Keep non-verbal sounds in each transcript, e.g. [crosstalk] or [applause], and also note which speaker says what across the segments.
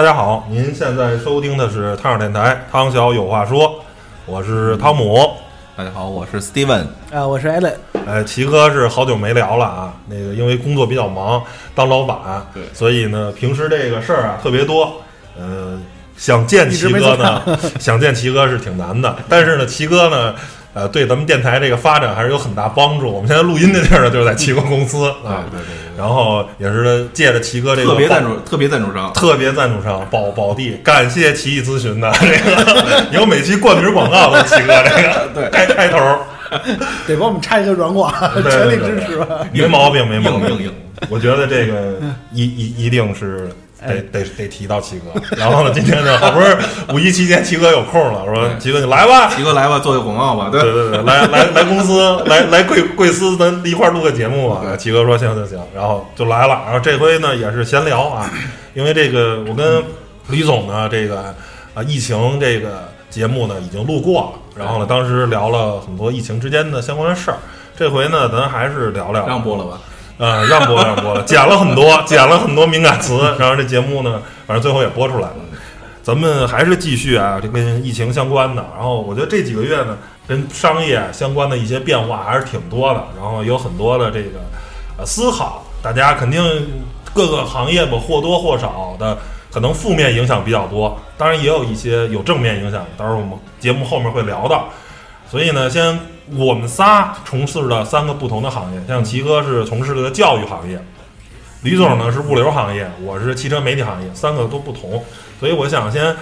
Speaker 1: 大家好，您现在收听的是汤小电台，汤小有话说，我是汤姆。
Speaker 2: 大家好，我是 Steven。
Speaker 3: 啊，我是 Allen。
Speaker 1: 哎，齐哥是好久没聊了啊，那个因为工作比较忙，当老板，
Speaker 2: 对
Speaker 1: 所以呢，平时这个事儿啊特别多，呃，想见齐哥呢，[laughs] 想见齐哥是挺难的，但是呢，齐哥呢。呃，对咱们电台这个发展还是有很大帮助。我们现在录音的地儿呢，就是在齐哥公司啊，
Speaker 2: 对对对
Speaker 1: 然后也是借着奇哥这个
Speaker 2: 特别赞助，特别赞助商。
Speaker 1: 特别赞助商宝宝地，感谢奇异咨询的 [laughs] 这个，以后每期冠名广告都是齐哥这个 [laughs]
Speaker 2: 对
Speaker 1: 开开头，
Speaker 3: 得帮我们插一个软广，[laughs] 全力支持吧。
Speaker 1: 没毛病，没毛病，
Speaker 2: 硬硬硬。
Speaker 1: 我觉得这个一一一定是得得得提到齐哥。然后呢，今天呢，好不容易五一期间齐哥有空了，我说齐哥你来吧。
Speaker 2: 齐哥来吧，做个广告吧。对
Speaker 1: 对对对，来来来公司，来来贵贵司，咱一块儿录个节目吧。齐哥说行行行，然后就来了。然后这回呢也是闲聊啊，因为这个我跟李总呢这个啊疫情这个节目呢已经录过了，然后呢当时聊了很多疫情之间的相关的事儿。这回呢咱还是聊聊
Speaker 2: 让播了吧。
Speaker 1: 呃，让播让播了，剪了很多，剪了很多敏感词，然后这节目呢，反正最后也播出来了。咱们还是继续啊，这跟疫情相关的。然后我觉得这几个月呢，跟商业相关的一些变化还是挺多的，然后有很多的这个呃思考，大家肯定各个行业吧或多或少的可能负面影响比较多，当然也有一些有正面影响，到时候我们节目后面会聊到。所以呢，先我们仨从事的三个不同的行业，像齐哥是从事的教育行业，李总呢是物流行业，我是汽车媒体行业，三个都不同。所以我想先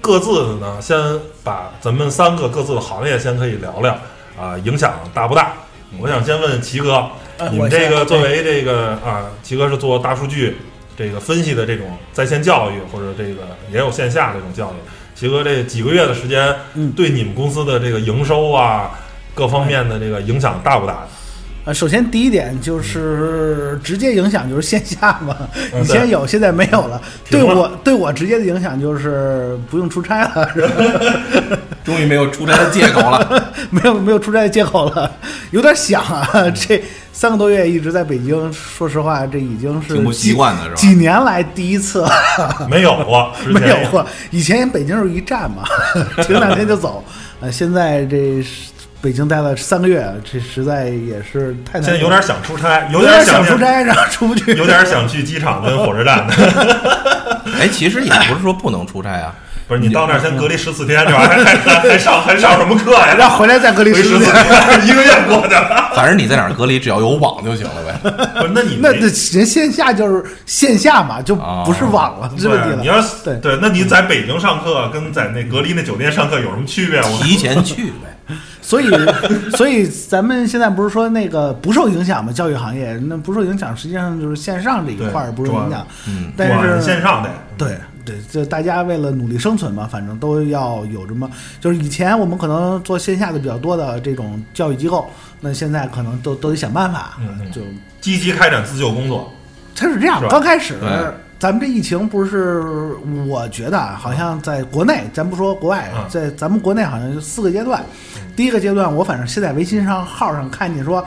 Speaker 1: 各自的呢，先把咱们三个各自的行业先可以聊聊啊、影响大不大？我想先问齐哥，你们这个作为这个啊，齐哥是做大数据这个分析的这种在线教育，或者这个也有线下这种教育。齐哥这几个月的时间，
Speaker 3: 嗯
Speaker 1: 对你们公司的这个营收啊，各方面的这个影响大不大？
Speaker 3: 呃，首先第一点就是直接影响就是线下嘛，
Speaker 1: 嗯
Speaker 3: 以前有，现在没有了。对我对我直接的影响就是不用出差了，是吧？[laughs]
Speaker 2: 终于没有出差的借口了。[laughs]
Speaker 3: 没有没有出差的借口了，有点想啊。这三个多月一直在北京，说实话，这已经是
Speaker 2: 挺不习
Speaker 3: 几
Speaker 2: 惯的是吧
Speaker 3: 几年来第一次，[laughs]
Speaker 1: 没有过，
Speaker 3: 没有过。以前北京是一站嘛，停两天就走。呃，现在这是北京待了三个月，这实在也是太难。
Speaker 1: 现在有点想出差，
Speaker 3: 有
Speaker 1: 点念
Speaker 3: 想出，差，然后出不去。
Speaker 1: 有点想去机场跟火车站。[laughs]
Speaker 2: 哎，其实也不是说不能出差啊。
Speaker 1: 不是你到那儿先隔离十四天，这玩意儿还还还上还上什么课呀？
Speaker 3: 让回来再隔离
Speaker 1: 回十四
Speaker 3: 天。
Speaker 1: 一个月过去了。[laughs]
Speaker 2: 反正你在哪儿隔离，只要有网就行了呗。
Speaker 1: 不是，那你
Speaker 3: 那那人线下就是线下嘛，就不是网了，这问题
Speaker 1: 对，
Speaker 3: 了。
Speaker 1: 你要
Speaker 3: 对
Speaker 1: 对，那你在北京上课跟在那隔离那酒店上课有什么区别？我
Speaker 2: 提前去呗。[laughs]
Speaker 3: 所以，所以咱们现在不是说那个不受影响吗？教育行业那不受影响，实际上就是线上这一块儿不受影响。
Speaker 2: 嗯，
Speaker 3: 但是
Speaker 1: 线上得
Speaker 3: 对对，这大家为了努力生存嘛，反正都要有这么，就是以前我们可能做线下的比较多的这种教育机构，那现在可能都都得想办法，就
Speaker 1: 积极开展自救工作。
Speaker 3: 它是这样刚开始咱们这疫情不是，我觉得啊，好像在国内，咱不说国外
Speaker 1: 嗯，
Speaker 3: 在咱们国内好像就四个阶段。第一个阶段，我反正现在微信上号上看见说，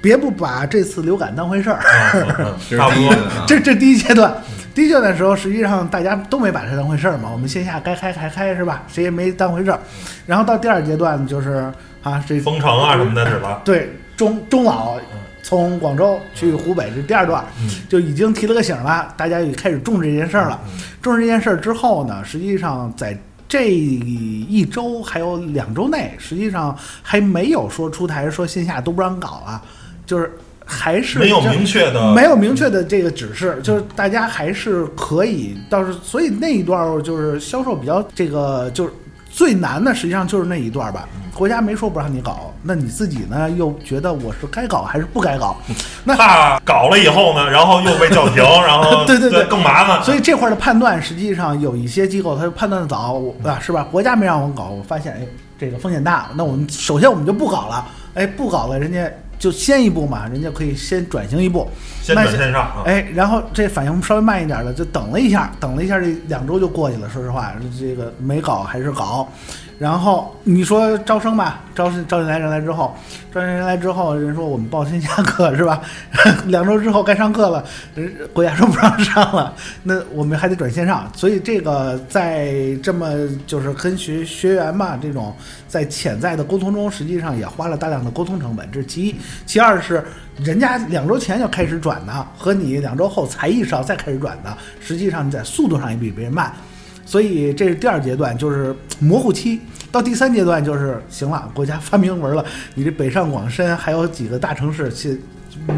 Speaker 3: 别不把这次流感当回事儿，[laughs]
Speaker 1: 差不多
Speaker 3: 这这第一阶段。第一阶段的时候，实际上大家都没把它当回事儿嘛，我们线下该开还开是吧？谁也没当回事儿。然后到第二阶段就是啊，这
Speaker 1: 封城啊什么的是吧。
Speaker 3: 对中中老从广州去湖北这第二段，
Speaker 1: 嗯
Speaker 3: 就已经提了个醒了，大家也开始重视这件事儿了。
Speaker 1: 嗯
Speaker 3: 重视这件事儿之后呢，实际上在这一周还有两周内，实际上还没有说出台说线下都不让搞啊，就是还是
Speaker 1: 没有明确的
Speaker 3: 没有明确的这个指示，就是大家还是可以，倒是所以那一段儿就是销售比较这个就是最难的，实际上就是那一段儿吧。国家没说不让你搞，那你自己呢又觉得我是该搞还是不该搞？[laughs] 那
Speaker 1: 怕搞了以后呢，然后又被叫停，[laughs] 然后
Speaker 3: 对对对
Speaker 1: 更麻烦。
Speaker 3: 所以这块儿的判断，实际上有一些机构它判断的早，我啊是吧？国家没让我们搞，我发现哎这个风险大，那我们首先我们就不搞了，哎不搞了，人家就先一步嘛，人家可以先转型一步，
Speaker 1: 先
Speaker 3: 那
Speaker 1: 转线上啊，
Speaker 3: 哎，然后这反应稍微慢一点的，就等了一下，等了一下，这两周就过去了。说实话，这个没搞还是搞，然后你说招生吧，招生招进来人来之后，招进人来之后，人说我们报线下课是吧？[laughs] 两周之后该上课了，人国家说不让上了，那我们还得转线上。所以这个在这么就是跟学学员吧这种在潜在的沟通中，实际上也花了大量的沟通成本，这是其一。其二是人家两周前就开始转的，和你两周后才意识到再开始转的，实际上你在速度上也比别人慢。所以这是第二阶段，就是模糊期。到第三阶段就是行了，国家发明文了，[laughs] 你这北上广深还有几个大城市，去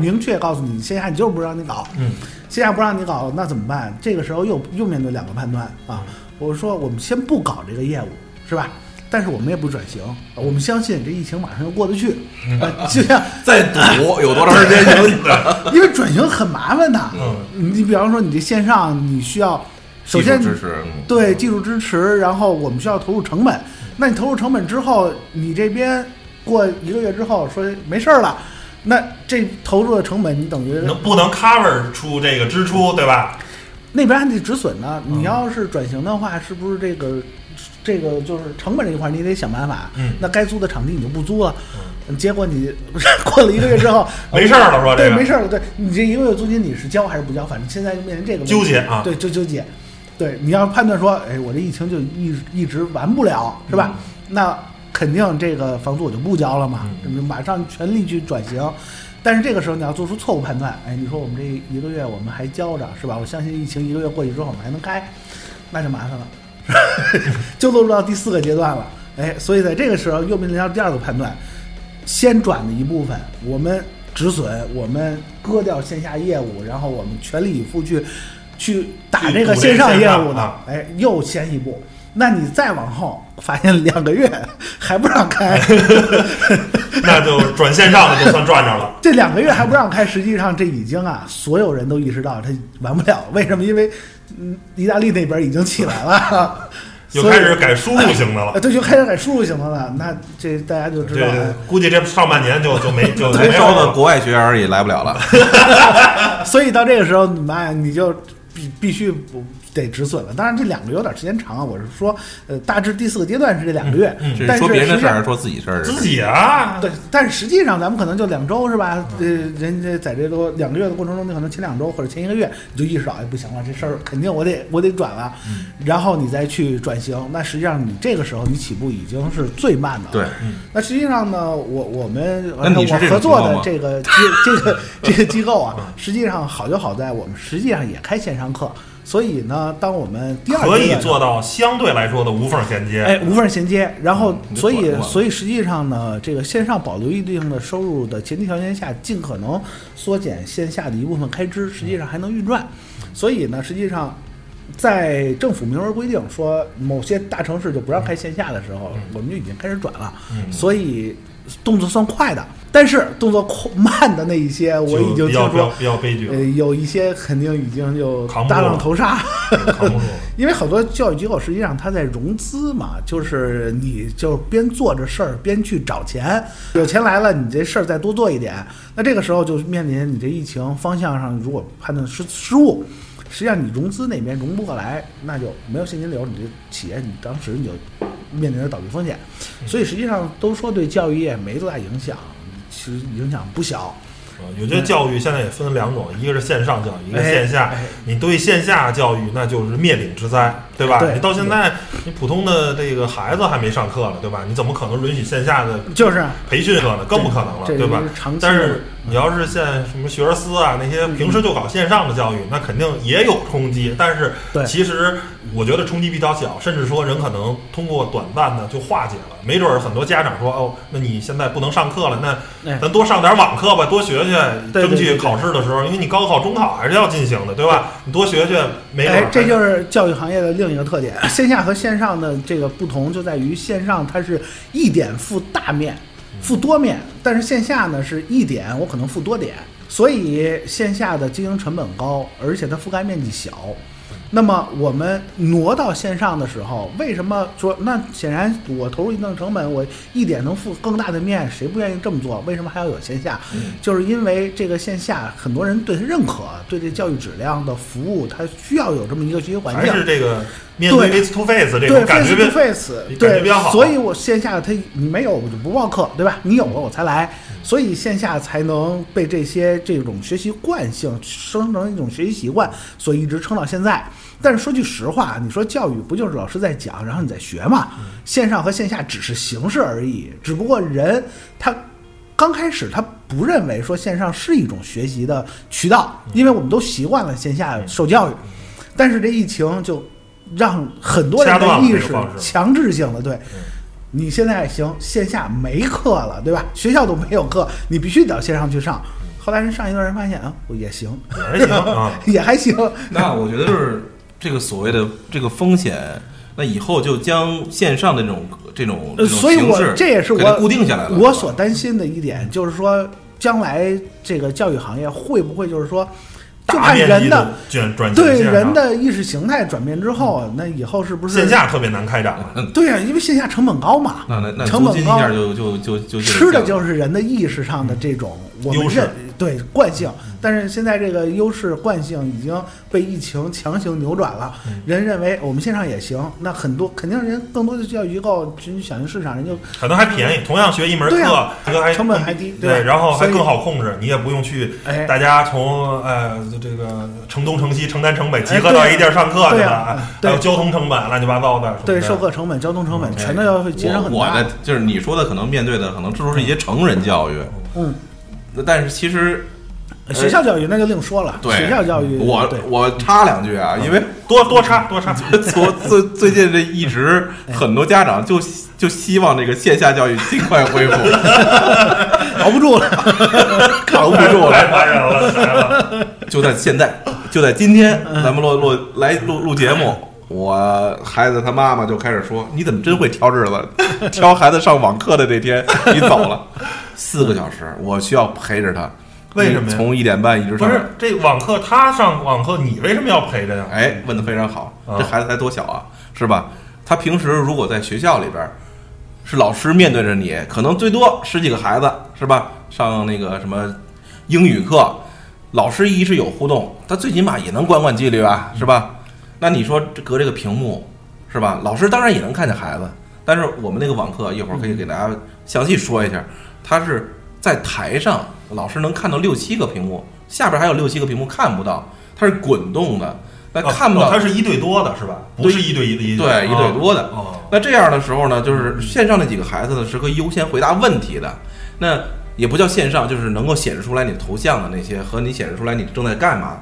Speaker 3: 明确告诉你，线下你就是不让你搞，
Speaker 1: 嗯，
Speaker 3: 线下不让你搞，那怎么办？这个时候又又面对两个判断啊。我说我们先不搞这个业务，是吧？但是我们也不转型，我们相信这疫情马上就过得去，呃就像 [laughs]
Speaker 2: 再赌 [laughs] 有多长时间行？
Speaker 3: 因为转型很麻烦的。
Speaker 1: 嗯，
Speaker 3: 你比方说你这线上，你需要首先
Speaker 2: 支持，嗯
Speaker 3: 对技术支持，然后我们需要投入成本。那你投入成本之后，你这边过一个月之后说没事儿了，那这投入的成本你等于
Speaker 1: 能不能 cover 出这个支出，对吧？
Speaker 3: 那边还得止损呢。
Speaker 1: 嗯
Speaker 3: 你要是转型的话，是不是这个这个就是成本这一块你得想办法？
Speaker 1: 嗯
Speaker 3: 那该租的场地你就不租了。结果你不 [laughs] 是过了一个月之后 [laughs]
Speaker 1: 没事儿了说这
Speaker 3: 对，
Speaker 1: 个
Speaker 3: 没事儿了。对你这一个月租金你是交还是不交？反正现在就面临这个问题
Speaker 1: 纠结啊
Speaker 3: 对，就纠结。对，你要判断说，哎，我这疫情就一一直完不了，是吧？那肯定这个房租我就不交了嘛，
Speaker 1: 嗯
Speaker 3: 马上全力去转型。但是这个时候你要做出错误判断，哎，你说我们这一个月我们还交着，是吧？我相信疫情一个月过去之后我们还能开，那就麻烦了，就落入到第四个阶段了。哎，所以在这个时候又面临到第二个判断，先转的一部分我们止损，我们割掉线下业务，然后我们全力以赴去去打这个线上业务的
Speaker 1: 啊，
Speaker 3: 哎，又先一步。那你再往后发现两个月还不让开，[laughs]
Speaker 1: 那就转线上的就算赚着了。[laughs]
Speaker 3: 这两个月还不让开，实际上这已经啊，所有人都意识到它完不了。为什么？因为嗯，意大利那边已经起来了，[laughs]
Speaker 1: 又开始改输入型的了
Speaker 3: 呃，。对，就开始改输入型的了。那这大家就知道了。
Speaker 1: 估计这上半年就就没就
Speaker 2: 没招的
Speaker 1: 没有了。
Speaker 2: 国外学员也来不了了。
Speaker 3: 所以到这个时候，你妈你就必必须不得止损了。当然，这两个有点时间长啊。我是说，呃，大致第四个阶段是这两个月，
Speaker 1: 嗯
Speaker 2: 这
Speaker 3: 但是
Speaker 2: 是说别人的
Speaker 3: 实际上
Speaker 2: 事儿，说自己事儿。
Speaker 1: 自己啊，
Speaker 3: 对，但是实际上咱们可能就两周是吧？呃，人家在这都两个月的过程中，你可能前两周或者前一个月你就意识到，哎，不行了，这事儿肯定我得我得转了，
Speaker 2: 嗯
Speaker 3: 然后你再去转型。那实际上你这个时候你起步已经是最慢的了。
Speaker 2: 对，
Speaker 3: 那实际上呢，我我们我合作的这个机这个这个机构啊，实际上好就好在我们实际上也开线上课，所以呢，当我们第二
Speaker 1: 可以做到相对来说的无缝衔接。
Speaker 3: 哎，无缝衔接。然后，所以所以实际上呢，这个线上保留一定的收入的前提条件下，尽可能缩减线下的一部分开支，实际上还能运转。所以呢，实际上。在政府明文规定说某些大城市就不让开线下的时候，我们就已经开始转了，
Speaker 1: 嗯
Speaker 3: 所以动作算快的。但是动作快慢的那一些，我已经听说，
Speaker 1: 比较悲剧
Speaker 3: 呃，有一些肯定已经就大浪
Speaker 1: 了
Speaker 3: 淘沙。
Speaker 1: 扛不住了。[laughs]
Speaker 3: 因为好多教育机构实际上它在融资嘛，就是你就边做着事儿边去找钱，有钱来了，你这事儿再多做一点，那这个时候就面临你这疫情方向上如果判断失失误，实际上你融资那边融不过来，那就没有现金流，你这企业你当时你就面临着倒闭风险，所以实际上都说对教育业没多大影响，其实影响不小。
Speaker 1: 啊，我觉得教育现在也分两种，一个是线上教育，一个
Speaker 3: 哎
Speaker 1: 线下
Speaker 3: 哎。
Speaker 1: 你对线下教育那就是灭顶之灾，对吧？
Speaker 3: 对
Speaker 1: 你到现在，你普通的这个孩子还没上课了，对吧？你怎么可能允许线下的
Speaker 3: 就是
Speaker 1: 培训课呢？更不可能了，对吧？但是你要是现什么学而思啊，那些平时就搞线上的教育，那肯定也有冲击。但是其实我觉得冲击比较小，甚至说人可能通过短暂的就化解了。没准儿很多家长说，哦，那你现在不能上课了，那
Speaker 3: 哎
Speaker 1: 咱多上点网课吧，多学学，争取考试的时候，因为你高考、中考还是要进行的，对吧？你多学学，没准儿
Speaker 3: 哎，这就是教育行业的另一个特点。线下和线上的这个不同就在于，线上它是一点付大面，付多面，但是线下呢是一点我可能付多点，所以线下的经营成本高，而且它覆盖面积小。那么我们挪到线上的时候，为什么说那显然我投入一定成本，我一点能付更大的面，谁不愿意这么做？为什么还要有线下？就是因为这个线下很多人对他认可，对这教育质量的服务，他需要有这么一个学习环境。
Speaker 1: 还是这个面对
Speaker 3: 对
Speaker 1: face to face 这
Speaker 3: 对
Speaker 1: 种感觉
Speaker 3: face to face，对
Speaker 1: 比较好
Speaker 3: 所以我线下他你没有我就不报课，对吧？你有了我才来，所以线下才能被这些这种学习惯性生成一种学习习惯，所以一直撑到现在。但是说句实话，你说教育不就是老师在讲，然后你在学嘛？线上和线下只是形式而已，只不过人他刚开始他不认为说线上是一种学习的渠道，因为我们都习惯了线下受教育。但是这疫情就让很多人的意识强制性的对。你现在行，线下没课了，对吧？学校都没有课，你必须得到线上去上。后来人上一段人发现啊，也行，
Speaker 1: 也还行啊。[laughs]
Speaker 3: 也还行。
Speaker 2: 那我觉得就是这个所谓的这个风险，那以后就将线上的这种这种这种
Speaker 3: 呃所以我
Speaker 2: 形式
Speaker 3: 这也是我
Speaker 2: 固定下来了。
Speaker 3: 我所担心的一点就是说，将来这个教育行业会不会就是说，就
Speaker 1: 大
Speaker 3: 看人的
Speaker 1: 转转
Speaker 3: 对人的意识形态转变之后，那以后是不是
Speaker 1: 线下特别难开展了。[laughs]
Speaker 3: 对呀、因为线下成本高嘛，
Speaker 2: 那那那
Speaker 3: 成本高
Speaker 2: 就就就就
Speaker 3: 吃的就是人的意识上的这种我们
Speaker 1: 优势
Speaker 3: 认对惯性，但是现在这个优势惯性已经被疫情强行扭转了。
Speaker 1: 嗯
Speaker 3: 人认为我们线上也行，那很多肯定人更多的教育机构，去响应市场，人就
Speaker 1: 可能还便宜，同样学一门课
Speaker 3: 对啊，
Speaker 1: 这个还
Speaker 3: 成本还低对
Speaker 1: 然后还更好控制，你也不用去
Speaker 3: 哎
Speaker 1: 大家从呃这个城东城西、城南城北集合到一地儿上课去
Speaker 3: 对
Speaker 1: 了，还有交通成本乱七八糟的
Speaker 3: 对授课成本、交通成本全都要会节省很大
Speaker 2: 我我的。就是你说的，可能面对的可能这都是一些成人教育，
Speaker 3: 嗯，
Speaker 2: 但是其实
Speaker 3: 学校教育那就另说了，
Speaker 2: 对
Speaker 3: 学校教育
Speaker 2: 我我插两句啊，因为
Speaker 1: 多多插多插。[laughs]
Speaker 2: 最最最近这一直很多家长就就希望这个线下教育尽快恢复，[laughs]
Speaker 3: 熬不住了。[laughs]
Speaker 2: 扛不住
Speaker 1: 太
Speaker 2: 了。
Speaker 1: 烦人了。
Speaker 2: 就在现在，就在今天，咱们录录来录录节目，我孩子他妈妈就开始说：“你怎么真会挑日子？[laughs] 挑孩子上网课的那天你走了 [laughs] 四个小时，我需要陪着他。
Speaker 1: 为什么呀
Speaker 2: 从一点半一直上。
Speaker 1: 不是这网课，他上网课，你为什么要陪着呀？
Speaker 2: 哎，问的非常好，
Speaker 1: 啊
Speaker 2: 这孩子才多小啊，是吧？他平时如果在学校里边儿，是老师面对着你，可能最多十几个孩子，是吧？上那个什么英语课，老师一是有互动，他最起码也能管管纪律啊，是吧？那你说这隔这个屏幕，是吧？老师当然也能看见孩子，但是我们那个网课一会儿可以给大家详细说一下，他是在台上，老师能看到六七个屏幕，下边还有六七个屏幕看不到，它是滚动的，那
Speaker 1: 哦
Speaker 2: 看不到。
Speaker 1: 哦它是一对多的是吧？不是一对一的一
Speaker 2: 对一对多的
Speaker 1: 哦，
Speaker 2: 那这样的时候呢，就是线上那几个孩子呢是可以优先回答问题的，那也不叫线上，就是能够显示出来你头像的那些和你显示出来你正在干嘛。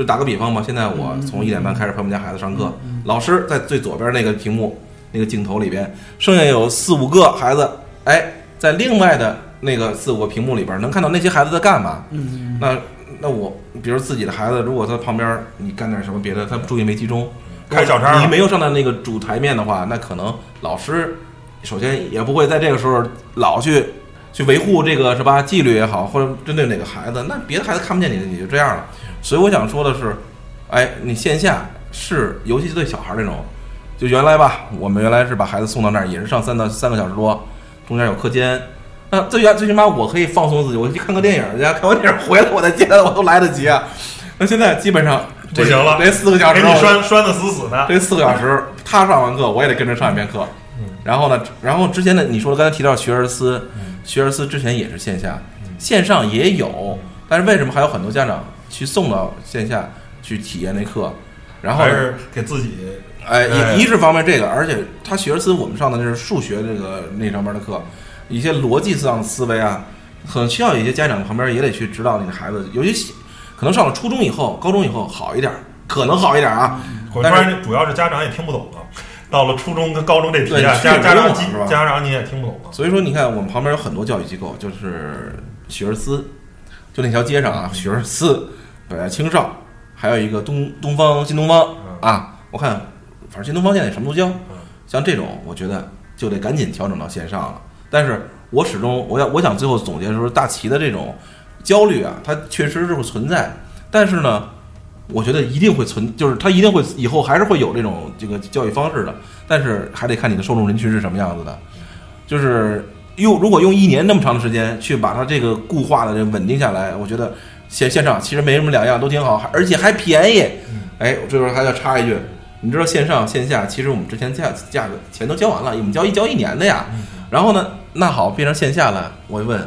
Speaker 2: 就打个比方吧，现在我从一点半开始陪我们家孩子上课，老师在最左边那个屏幕那个镜头里边，剩下有四五个孩子，哎，在另外的那个四五个屏幕里边能看到那些孩子在干嘛。
Speaker 3: 嗯，
Speaker 2: 那那我比如自己的孩子，如果他旁边你干点什么别的，他注意没集中，
Speaker 1: 开小差了。
Speaker 2: 你没有上到那个主台面的话，那可能老师首先也不会在这个时候老去去维护这个是吧纪律也好，或者针对哪个孩子，那别的孩子看不见你，你就这样了。所以我想说的是，哎，你线下是尤其是对小孩儿这种，就原来吧，我们原来是把孩子送到那儿，也是上三到三个小时多，中间有课间。那最原最起码我可以放松自己，我去看个电影去，看完电影回来我再接他，我都来得及啊。那现在基本上 [laughs]
Speaker 1: 不行了
Speaker 2: 这四个小时
Speaker 1: 给你
Speaker 2: 我
Speaker 1: 拴拴的死死的。
Speaker 2: 这四个小时，他上完课，我也得跟着上一遍课。然后呢，然后之前呢，你说刚才提到学而思，学而思之前也是线下，线上也有，但是为什么还有很多家长去送到线下去体验那课？然后
Speaker 1: 是给自己
Speaker 2: 哎，
Speaker 1: 哎
Speaker 2: 一一是方面这个，而且他学而思我们上的那是数学这个那上面的课，一些逻辑上的思维啊，很需要一些家长旁边也得去指导你的孩子，尤其可能上了初中以后、高中以后好一点，可能好一点啊。
Speaker 1: 我
Speaker 2: 但是
Speaker 1: 发现主要是家长也听不懂了。到了初中跟高中这题啊，家家长家长你也听不懂了。
Speaker 2: 所以说，你看我们旁边有很多教育机构，就是学而思，就那条街上啊，学而思、北大青少，还有一个东东方新东方啊。我看，反正新东方现在什么都教，像这种，我觉得就得赶紧调整到线上了。但是我始终，我要我想最后总结说，大齐的这种焦虑啊，它确实是会存在，但是呢。我觉得一定会存，就是它一定会以后还是会有这种这个教育方式的，但是还得看你的受众人群是什么样子的。就是用如果用一年那么长的时间去把它这个固化的这稳定下来，我觉得线线上其实没什么两样，都挺好，而且还便宜。哎，我这边还要插一句，你知道线上线下，其实我们之前价价格钱都交完了，我们交一交一年的呀。然后呢，那好，变成线下了，我问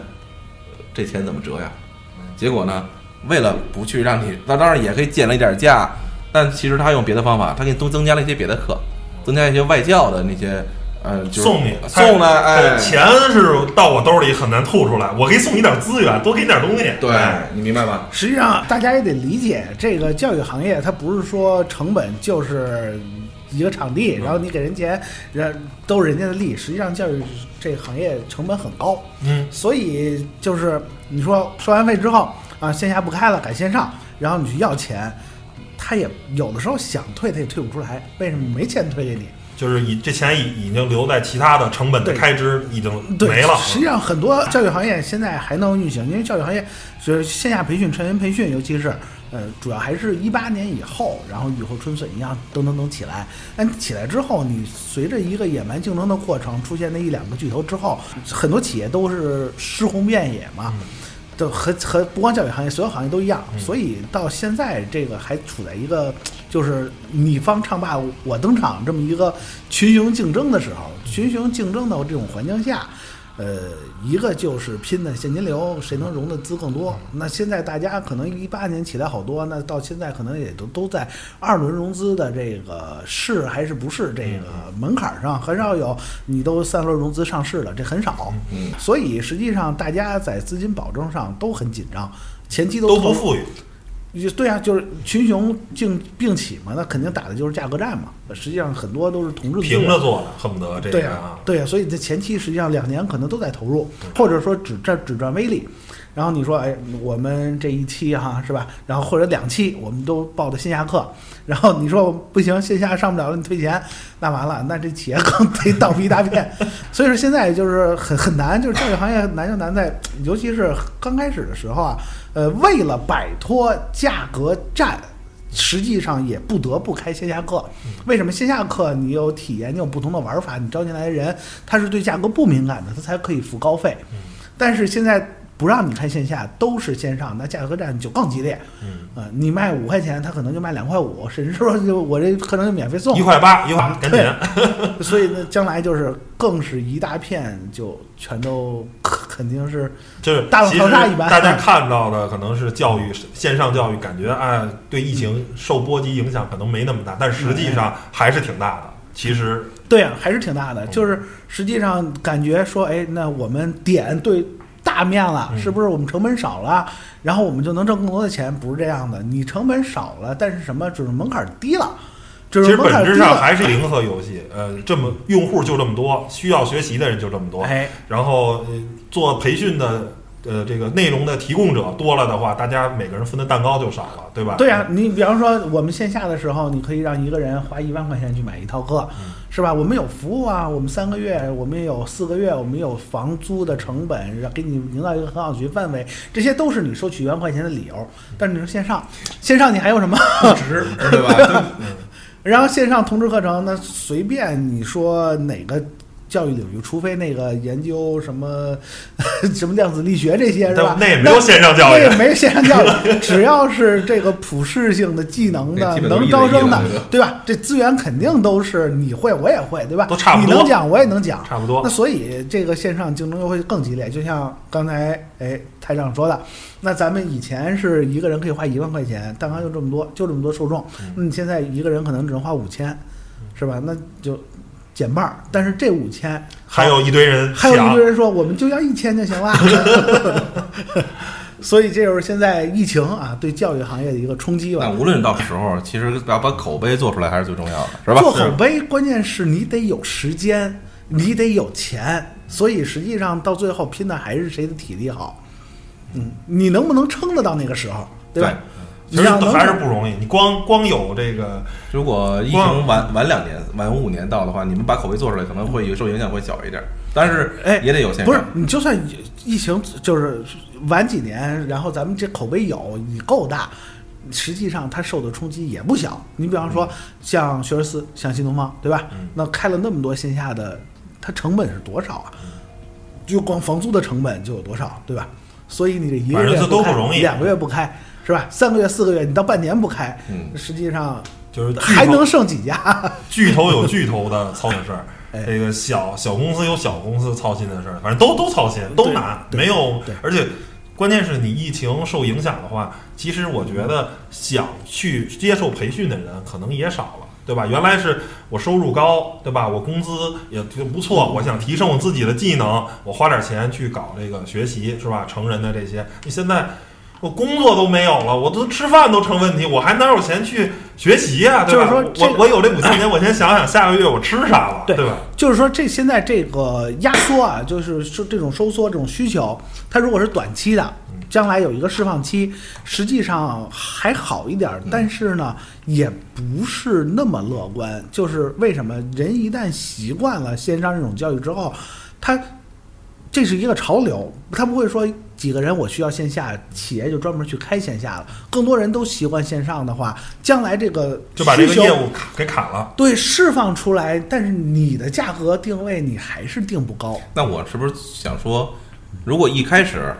Speaker 2: 这钱怎么折呀？结果呢，为了不去让你，那当然也可以减了一点价，但其实他用别的方法，他给你多增加了一些别的课，增加一些外教的那些。呃，就是
Speaker 1: 送你
Speaker 2: 送呢，哎，
Speaker 1: 钱是到我兜里很难吐出来，我可以送你点资源，多给你点东西。
Speaker 2: 对你明白吗？
Speaker 3: 实际上，大家也得理解，这个教育行业它不是说成本就是一个场地，然后你给人钱，人都是人家的利。实际上，教育这个行业成本很高，
Speaker 1: 嗯，
Speaker 3: 所以就是你说收完费之后啊，线下不开了，改线上，然后你去要钱，他也有的时候想退，他也退不出来，为什么没钱退给你？
Speaker 1: 就是你这钱已已经留在其他的成本的开支已经没了。
Speaker 3: 实际上，很多教育行业现在还能运行，因为教育行业就是线下培训、成人培训，尤其是呃，主要还是一八年以后，然后雨后春笋一样，噔噔噔起来。但起来之后，你随着一个野蛮竞争的过程，出现那一两个巨头之后，很多企业都是尸红遍野嘛。都和和不光教育行业，所有行业都一样，所以到现在这个还处在一个就是你方唱罢我登场这么一个群雄竞争的时候，群雄竞争的这种环境下。呃，一个就是拼的现金流，谁能融的资更多？那现在大家可能一八年起来好多，那到现在可能也都都在二轮融资的这个是还是不是这个门槛上，很少有你都三轮融资上市了，这很少。
Speaker 2: 嗯，
Speaker 3: 所以实际上大家在资金保证上都很紧张，前期
Speaker 1: 都不富裕。
Speaker 3: 对啊，就是群雄竞并起嘛，那肯定打的就是价格战嘛。实际上很多都是同质
Speaker 1: 平着做的，恨不得这
Speaker 3: 个。对啊，对啊，所以这前期实际上两年可能都在投入，或者说只赚只赚微利。然后你说，哎，我们这一期哈是吧？然后或者两期我们都报的线下课，然后你说不行，线下上不了了，你退钱，那完了，那这企业更得倒闭一大片。[laughs] 所以说现在就是很很难，就是教育行业难就难在，尤其是刚开始的时候啊，呃，为了摆脱价格战，实际上也不得不开线下课。为什么线下课你有体验，你有不同的玩法，你招进来的人他是对价格不敏感的，他才可以付高费。但是现在。不让你开线下，都是线上，那价格战就更激烈。
Speaker 1: 嗯，
Speaker 3: 你卖五块钱，他可能就卖两块五，甚至说就我这可能就免费送
Speaker 1: 一块八，一块赶紧。
Speaker 3: 所以呢，将来就是更是一大片，就全都肯定是
Speaker 1: 就是
Speaker 3: 大浪淘沙一般。
Speaker 1: 大家看到的可能是教育线上教育，感觉哎对疫情受波及影响可能没那么大，但实际上还是挺大的。其实
Speaker 3: 对啊，还是挺大的。就是实际上感觉说，哎，那我们点对。大面了，是不是我们成本少了，然后我们就能挣更多的钱？不是这样的，你成本少了，但是什么？就是门槛低了。其
Speaker 1: 实本质上还是零和游戏。呃，这么用户就这么多，需要学习的人就这么多。
Speaker 3: 哎，
Speaker 1: 然后做培训的。呃，这个内容的提供者多了的话，大家每个人分的蛋糕就少了，对吧？
Speaker 3: 对呀，你比方说我们线下的时候，你可以让一个人花一万块钱去买一套课，是吧？我们有服务啊，我们三个月，我们也有四个月，我们有房租的成本，让给你营造一个很好的学氛围，这些都是你收取一万块钱的理由。但是你说线上，线上你还有什么？
Speaker 2: 不值，对吧？[laughs]
Speaker 3: 然后线上同质课程，那随便你说哪个。教育领域，除非那个研究什么 [laughs] 什么量子力学这些是吧？
Speaker 1: 那也没有线上教育，
Speaker 3: 那也没线上教育。[laughs] 只要是这个普适性的技能的，能招生的，对吧？这资源肯定都是你会，我也会，对吧？
Speaker 1: 都差不
Speaker 3: 多。你能讲，我也能讲，
Speaker 1: 差不多。
Speaker 3: 那所以这个线上竞争又会更激烈。就像刚才哎台长说的，那咱们以前是一个人可以花一万块钱，蛋糕就这么多，就这么多受众。那你现在一个人可能只能花五千，是吧？那就。减半儿，但是这五千
Speaker 1: 还有一堆人，
Speaker 3: 还有一堆人说我们就要一千就行了。[laughs] 所以这就是现在疫情啊对教育行业的一个冲击吧。
Speaker 2: 但无论到时候，其实要把口碑做出来还是最重要的，是吧？
Speaker 3: 做口碑，关键是你得有时间，你得有钱。所以实际上到最后拼的还是谁的体力好。嗯，你能不能撑得到那个时候，对吧？
Speaker 1: 其实还是不容易。你光光有这个，
Speaker 2: 如果疫情晚晚两年、晚五年到的话，你们把口碑做出来，可能会受影响会小一点。但是，
Speaker 3: 哎，
Speaker 2: 也得有限。
Speaker 3: 不是你就算疫情就是晚几年，然后咱们这口碑有你够大，实际上它受的冲击也不小。你比方说像学而思、像新东方，对吧？那开了那么多线下的，它成本是多少啊？就光房租的成本就有多少，对吧？所以你这一个月
Speaker 1: 都不容易，
Speaker 3: 两个月不开。是吧？三个月、四个月，你到半年不开，实际上
Speaker 1: 就是
Speaker 3: 还能剩几家？[laughs]
Speaker 1: 巨头有巨头的操心事儿，[laughs]
Speaker 3: 哎
Speaker 1: 这个小小公司有小公司操心的事儿，反正都都操心，都难，没有，而且关键是你疫情受影响的话，其实我觉得想去接受培训的人可能也少了。对吧？原来是我收入高，对吧？我工资也就不错，我想提升我自己的技能，我花点钱去搞这个学习，是吧？成人的这些，你现在我工作都没有了，我都吃饭都成问题，我还哪有钱去学习呀、对吧？
Speaker 3: 就是说
Speaker 1: 我我有这五千年，我先想想下个月我吃啥了，
Speaker 3: 对
Speaker 1: 对吧？
Speaker 3: 就是说，这现在这个压缩啊，就是说这种收缩、这种需求，它如果是短期的，将来有一个释放期，实际上还好一点儿，但是呢，也不是那么乐观。就是为什么人一旦习惯了线上这种教育之后，他这是一个潮流，他不会说几个人我需要线下，企业就专门去开线下了。更多人都习惯线上的话，将来这个
Speaker 1: 就把这个业务卡给砍了。
Speaker 3: 对，释放出来，但是你的价格定位你还是定不高。
Speaker 2: 那我是不是想说，如果一开始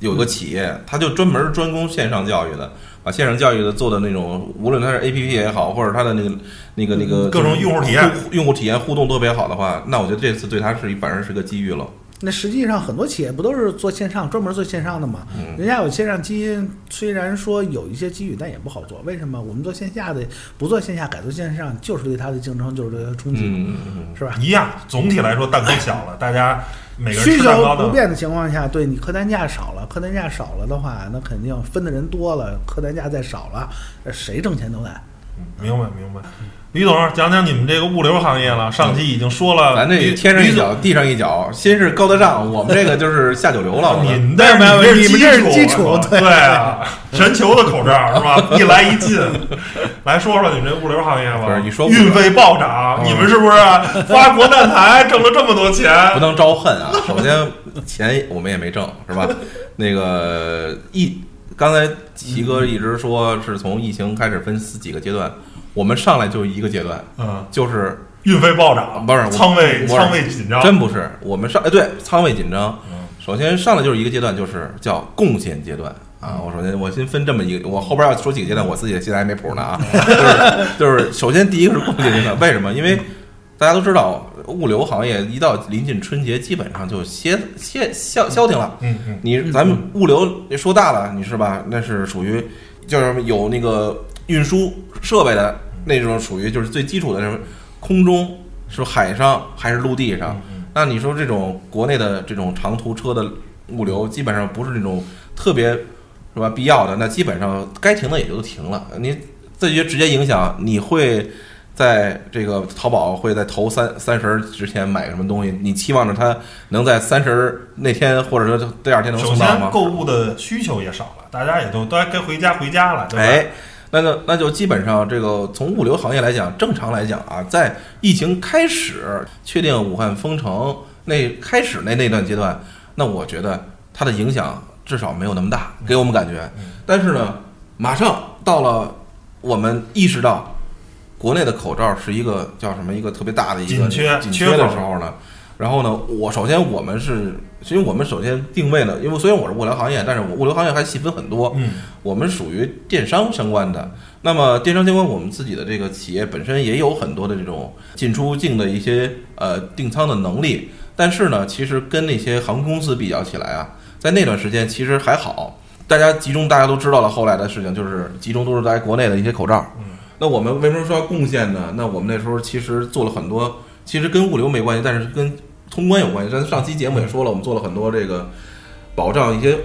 Speaker 2: 有个企业，他就专门专攻线上教育的，把线上教育的做的那种，无论它是 A P P 也好，或者它的那个那个那个
Speaker 1: 各种用户体验
Speaker 2: 用户体验互动特别好的话，那我觉得这次对他是一反而是个机遇了。
Speaker 3: 那实际上很多企业不都是做线上，专门做线上的嘛？
Speaker 2: 嗯
Speaker 3: 人家有线上基因，虽然说有一些机遇，但也不好做。为什么？我们做线下的不做线下，改做线上，就是对它的竞争，就是对它的冲击，是吧？
Speaker 1: 一样，总体来说蛋糕小了，大家每个人
Speaker 3: 需求不变的情况下，对你客单价少了，客单价少了的话，那肯定分的人多了，客单价再少了，呃谁挣钱都难。
Speaker 1: 明白明白。李总，讲讲你们这个物流行业了。上期已经说了，
Speaker 2: 咱这天上一，脚地上一脚，先是高大上，我们这个就是下九流了。
Speaker 1: 你们这
Speaker 3: 没有
Speaker 1: 你
Speaker 3: 你们这是基
Speaker 1: 基
Speaker 3: 础 [laughs]
Speaker 1: 对
Speaker 3: 对
Speaker 1: 啊，全球的口罩是吧？[laughs] 一来一进，来说说你们这物流行业吧。
Speaker 2: 你说
Speaker 1: 运费暴涨，
Speaker 2: 嗯
Speaker 1: 你们是不是发国难财挣了这么多钱 [laughs]
Speaker 2: 不？能招恨啊！首先，钱我们也没挣，是吧？那个疫，刚才齐哥一直说是从疫情开始分四几个阶段，我们上来就一个阶段，
Speaker 1: 嗯，
Speaker 2: 就是
Speaker 1: 运费暴涨，
Speaker 2: 不是
Speaker 1: 仓位仓位紧张，
Speaker 2: 真不是我们上哎对仓位紧张
Speaker 1: 嗯。
Speaker 2: 首先上来就是一个阶段，就是叫贡献阶段啊。我首先我先分这么一个，我后边要说几个阶段，我自己现在还没谱呢啊。就是就是首先第一个是贡献阶段，为什么？因为大家都知道，物流行业一到临近春节，基本上就歇歇消消停了。
Speaker 1: 嗯嗯，
Speaker 2: 你咱们物流说大了，你是吧？那是属于叫什么有那个运输设备的那种，属于就是最基础的什么空中是海上还是陆地上？那你说这种国内的这种长途车的物流，基本上不是那种特别是吧必要的，那基本上该停的也就停了。你这些直接影响你会。在这个淘宝会在头三三十儿之前买什么东西？你期望着它能在三十儿那天或者说第二天能
Speaker 1: 首
Speaker 2: 送到吗？
Speaker 1: 先购物的需求也少了，大家也都都该回家回家了，对吧？
Speaker 2: 哎，那那那就基本上这个从物流行业来讲，正常来讲啊，在疫情开始确定武汉封城那开始那那段阶段，那我觉得它的影响至少没有那么大，给我们感觉。但是呢，马上到了我们意识到。国内的口罩是一个叫什么一个特别大的一个
Speaker 1: 紧缺
Speaker 2: 紧缺的时候呢，然后呢，我首先我们是，因为我们首先定位呢，因为虽然我是物流行业，但是我物流行业还细分很多，
Speaker 1: 嗯，
Speaker 2: 我们属于电商相关的。那么电商相关，我们自己的这个企业本身也有很多的这种进出境的一些呃订仓的能力，但是呢，其实跟那些航空公司比较起来啊，在那段时间其实还好，大家集中大家都知道了，后来的事情就是集中都是在国内的一些口罩。嗯那我们为什么说要贡献呢？那我们那时候其实做了很多，其实跟物流没关系，但是跟通关有关系。咱上期节目也说了，我们做了很多这个保障一些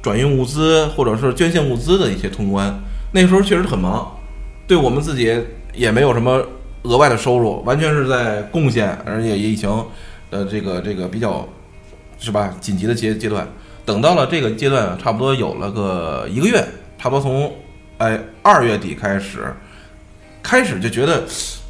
Speaker 2: 转运物资或者是捐献物资的一些通关。那时候确实很忙，对我们自己也没有什么额外的收入，完全是在贡献，而且疫情的这个这个比较是吧紧急的阶阶段。等到了这个阶段，差不多有了个一个月，差不多从哎二月底开始。开始就觉得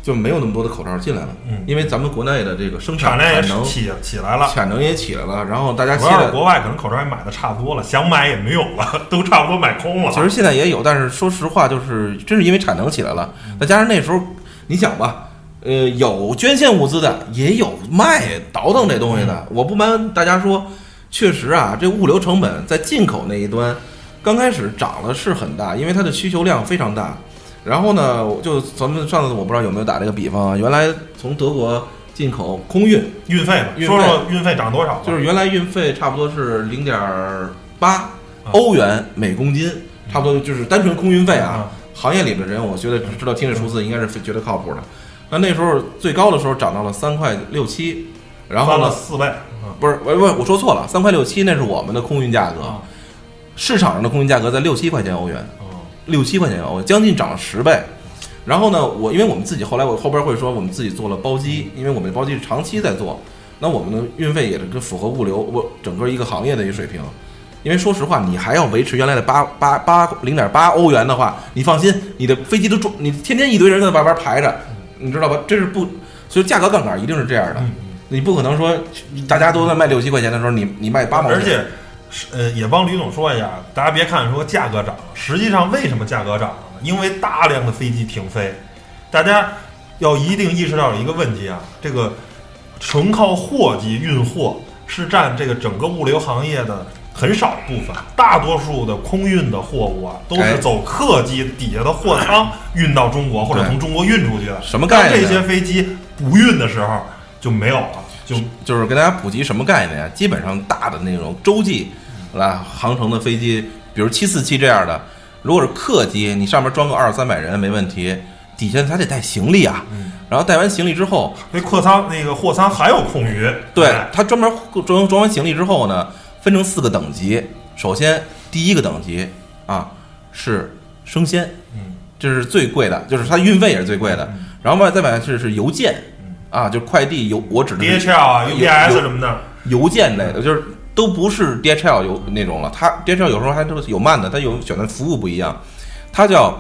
Speaker 2: 就没有那么多的口罩进来了，
Speaker 1: 嗯
Speaker 2: 因为咱们国内的这个生产
Speaker 1: 产
Speaker 2: 能
Speaker 1: 起起来了。
Speaker 2: 产能也起来了，然后大家
Speaker 1: 主要是
Speaker 2: 期待，
Speaker 1: 国外可能口罩也买的差不多了，想买也没有了，[laughs] 都差不多买空了。
Speaker 2: 其实现在也有，但是说实话，就是真是因为产能起来了，再加上那时候你想吧，呃，有捐献物资的，也有卖倒腾这东西的。我不瞒大家说，确实啊，这物流成本在进口那一端刚开始涨了是很大，因为它的需求量非常大。然后呢，就咱们上次我不知道有没有打这个比方啊，原来从德国进口空运，
Speaker 1: 运费嘛，
Speaker 2: 运费
Speaker 1: 说说运费涨多少？
Speaker 2: 就是原来运费差不多是零点八
Speaker 1: 啊
Speaker 2: 欧元每公斤，差不多就是单纯空运费啊
Speaker 1: 啊。
Speaker 2: 行业里的人，我觉得知道听这数字应该是觉得靠谱的。那那时候最高的时候涨到了三块六七，然后呢，
Speaker 1: 翻了四倍，嗯
Speaker 2: 不是，不不，我说错了，三块六七那是我们的空运价格，
Speaker 1: 啊
Speaker 2: 市场上的空运价格在六七块钱欧元，
Speaker 1: 哦
Speaker 2: 六七块钱欧元，将近涨了十倍。然后呢，我因为我们自己后来我后边会说我们自己做了包机，因为我们的包机是长期在做，那我们的运费也是跟符合物流我整个一个行业的一个水平。因为说实话，你还要维持原来的八八八零点八欧元的话，你放心，你的飞机都装，你天天一堆人在那外边排着，你知道吧？这是不，所以价格杠杆一定是这样的，
Speaker 1: 嗯
Speaker 2: 你不可能说大家都在卖六七块钱的时候，你你卖八毛钱，
Speaker 1: 而且是呃，也帮吕总说一下，大家别看说价格涨了，实际上为什么价格涨了呢？因为大量的飞机停飞，大家要一定意识到一个问题啊，这个纯靠货机运货是占这个整个物流行业的。很少部分，大多数的空运的货物啊，都
Speaker 2: 哎
Speaker 1: 是走客机底下的货 [clears throat] 仓运到中国，或者从中国运出去的。
Speaker 2: 什么概念呢
Speaker 1: 这些飞机不运的时候就没有了，就
Speaker 2: 就是给大家普及什么概念啊？基本上大的那种洲际啊航程的飞机，比如七四七这样的，如果是客机，你上面装个二三百人没问题，底下它得带行李啊。然后带完行李之后，
Speaker 1: 那客舱那个货舱还有空余，
Speaker 2: 对
Speaker 1: 哎
Speaker 2: 它专门装装完行李之后呢，分成四个等级。首先第一个等级啊是生鲜，
Speaker 1: 嗯，
Speaker 2: 这是最贵的，就是它运费也是最贵的。然后外再买是是邮件啊，就是快递邮，我指的是
Speaker 1: DHL 啊、
Speaker 2: 有
Speaker 1: UPS 什么的，
Speaker 2: 邮件类的，就是都不是 DHL 有那种了。它 DHL 有时候还都是有慢的，它有选择服务不一样，它叫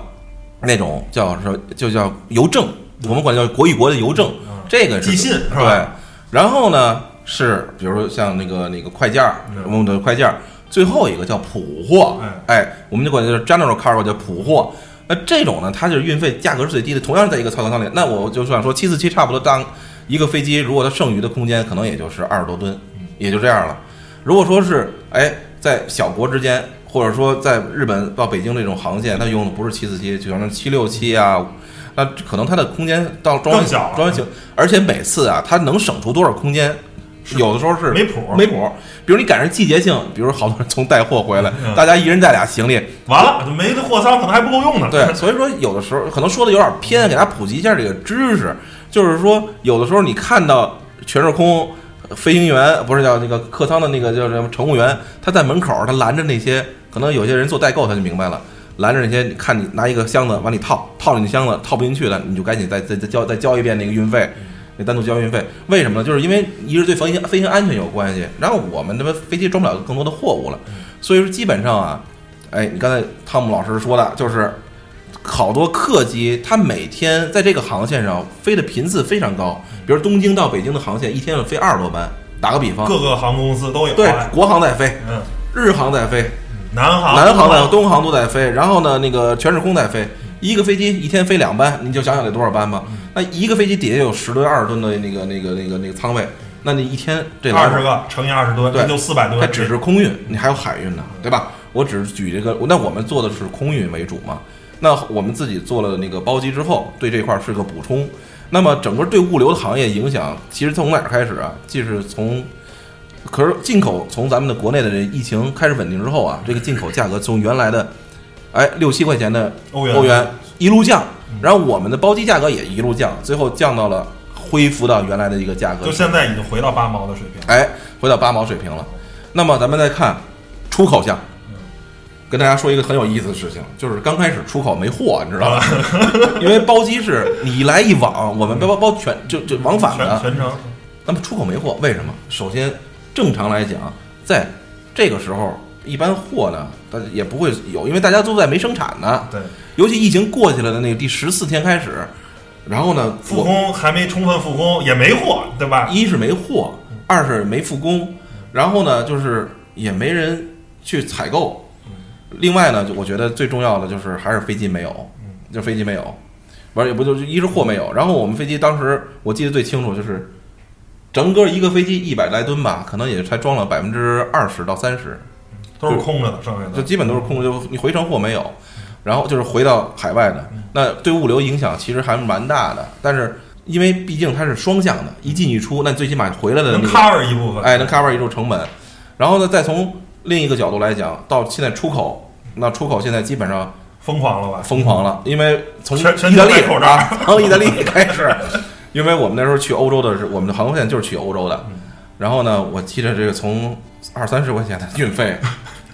Speaker 2: 那种叫什么，就叫邮政，我们管叫国与国的邮政，这个是
Speaker 1: 寄信是吧
Speaker 2: 对，然后呢是比如说像那个那个快件我们的快件儿，最后一个叫普货，哎，我们就管它叫 General Cargo 叫普货。那这种呢，它就是运费价格是最低的，同样在一个操作舱里。那我就算说七四七差不多当一个飞机，如果它剩余的空间可能也就是二十多吨，也就这样了。如果说是哎在小国之间，或者说在日本到北京这种航线，它用的不是七四七，就像七六七啊，那可能它的空间到装完
Speaker 1: 更小
Speaker 2: 装完行，而且每次啊，它能省出多少空间？有的时候是
Speaker 1: 没谱
Speaker 2: 没谱。比如你赶上季节性，比如好多人从带货回来，
Speaker 1: 嗯
Speaker 2: 大家一人带俩行李，
Speaker 1: 完了就没的货仓可能还不够用呢。
Speaker 2: 对，所以说有的时候可能说的有点偏，给大家普及一下这个知识，就是说有的时候你看到全是空飞行员，不是叫那个客舱的那个叫什么乘务员，他在门口他拦着那些，可能有些人做代购他就明白了。拦着那些，看你拿一个箱子往里套，套进去箱子套不进去了，你就赶紧再再再交再交一遍那个运费，那单独交运费。为什么呢？就是因为一是对飞行飞行安全有关系，然后我们这边飞机装不了更多的货物了，所以说基本上啊，哎，你刚才汤姆老师说的就是好多客机，它每天在这个航线上飞的频次非常高，比如东京到北京的航线，一天要飞二十多班。打个比方，
Speaker 1: 各个航空公司都有。
Speaker 2: 对
Speaker 1: 哎，
Speaker 2: 国航在飞，
Speaker 1: 嗯，
Speaker 2: 日航在飞，
Speaker 1: 南航、
Speaker 2: 南航在
Speaker 1: 在
Speaker 2: 东航都在飞，然后呢，那个全日空在飞，一个飞机一天飞两班，你就想想得多少班吧？那一个飞机底下有十吨、二十吨的那个、那个、那个、那个舱位，那你一天这
Speaker 1: 二十个乘以二十吨，
Speaker 2: 对
Speaker 1: 那就四百吨。
Speaker 2: 它只是空运，你还有海运呢，对吧？我只是举这个，那我们做的是空运为主嘛。那我们自己做了那个包机之后，对这块儿是个补充。那么整个对物流的行业影响，其实从哪儿开始啊？既是从，可是进口从咱们的国内的这疫情开始稳定之后啊，这个进口价格从原来的，哎六七块钱的
Speaker 1: 欧元
Speaker 2: 欧元一路降，然后我们的包机价格也一路降，最后降到了恢复到原来的一个价格
Speaker 1: 就。现在已经回到八毛的水平。
Speaker 2: 哎，回到八毛水平了。那么咱们再看出口项，跟大家说一个很有意思的事情，就是刚开始出口没货，你知道吧？[laughs] 因为包机是你一来一往，我们包包包全就就往返的，
Speaker 1: 全全程
Speaker 2: 那么出口没货，为什么？首先，正常来讲，在这个时候，一般货呢，大家也不会有，因为大家都在没生产呢。
Speaker 1: 对
Speaker 2: 尤其疫情过去了的那个第十四天开始，然后呢，
Speaker 1: 复工还没充分复工，也没货，对吧？
Speaker 2: 一是没货，二是没复工，然后呢，就是也没人去采购。另外呢，就我觉得最重要的就是还是飞机没有，就飞机没有，完了也不就是一是货没有，然后我们飞机当时我记得最清楚就是，整个一个飞机一百来吨吧，可能也才装了百分之二十到三十，
Speaker 1: 都是空着的，上
Speaker 2: 面
Speaker 1: 的就
Speaker 2: 基本都是空的，就你回程货没有。然后就是回到海外的，那对物流影响其实还是蛮大的。但是因为毕竟它是双向的，一进一出，那最起码回来的
Speaker 1: 能
Speaker 2: 那个
Speaker 1: cover 一部分，
Speaker 2: 哎，能 cover 一周成本。然后呢，再从另一个角度来讲，到现在出口，那出口现在基本上
Speaker 1: 疯狂了吧？
Speaker 2: 疯狂了，因为从意大利
Speaker 1: 口罩。
Speaker 2: 啊，[laughs] 从意大利开始，因为我们那时候去欧洲的是我们的航空线就是去欧洲的，
Speaker 1: 嗯。
Speaker 2: 然后呢，我记得这个从二三十块钱的运费，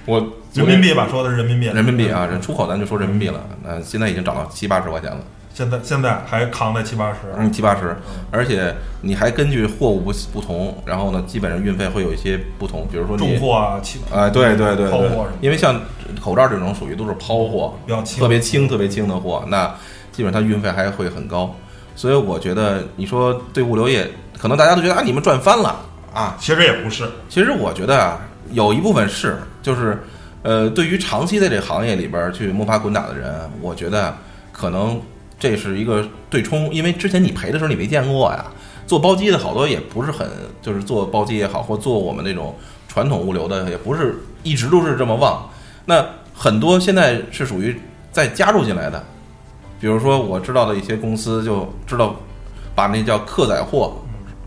Speaker 2: 我
Speaker 1: 人民币吧，说的是人民币，
Speaker 2: 人民币啊，人出口咱就说人民币了，那，现在已经涨到七八十块钱了，
Speaker 1: 现在现在还扛在七八十，
Speaker 2: 嗯，七八十，而且你还根据货物不不同，然后呢，基本上运费会有一些不同，比如说
Speaker 1: 重货啊，轻
Speaker 2: 哎，对对对对。
Speaker 1: 抛货
Speaker 2: 因为像口罩这种属于都是抛货，
Speaker 1: 比较轻，
Speaker 2: 特别轻、特别轻的货，那基本上它运费还会很高。所以我觉得，你说对物流业，可能大家都觉得啊，你们赚翻了啊。
Speaker 1: 其实也不是，
Speaker 2: 其实我觉得啊，有一部分是，就是呃，对于长期在这个行业里边儿去摸爬滚打的人，我觉得可能这是一个对冲，因为之前你赔的时候你没见过呀。做包机的好多也不是很，就是做包机也好，或做我们那种传统物流的，也不是一直都是这么旺。那很多现在是属于再加入进来的，比如说我知道的一些公司就知道把那叫客载货，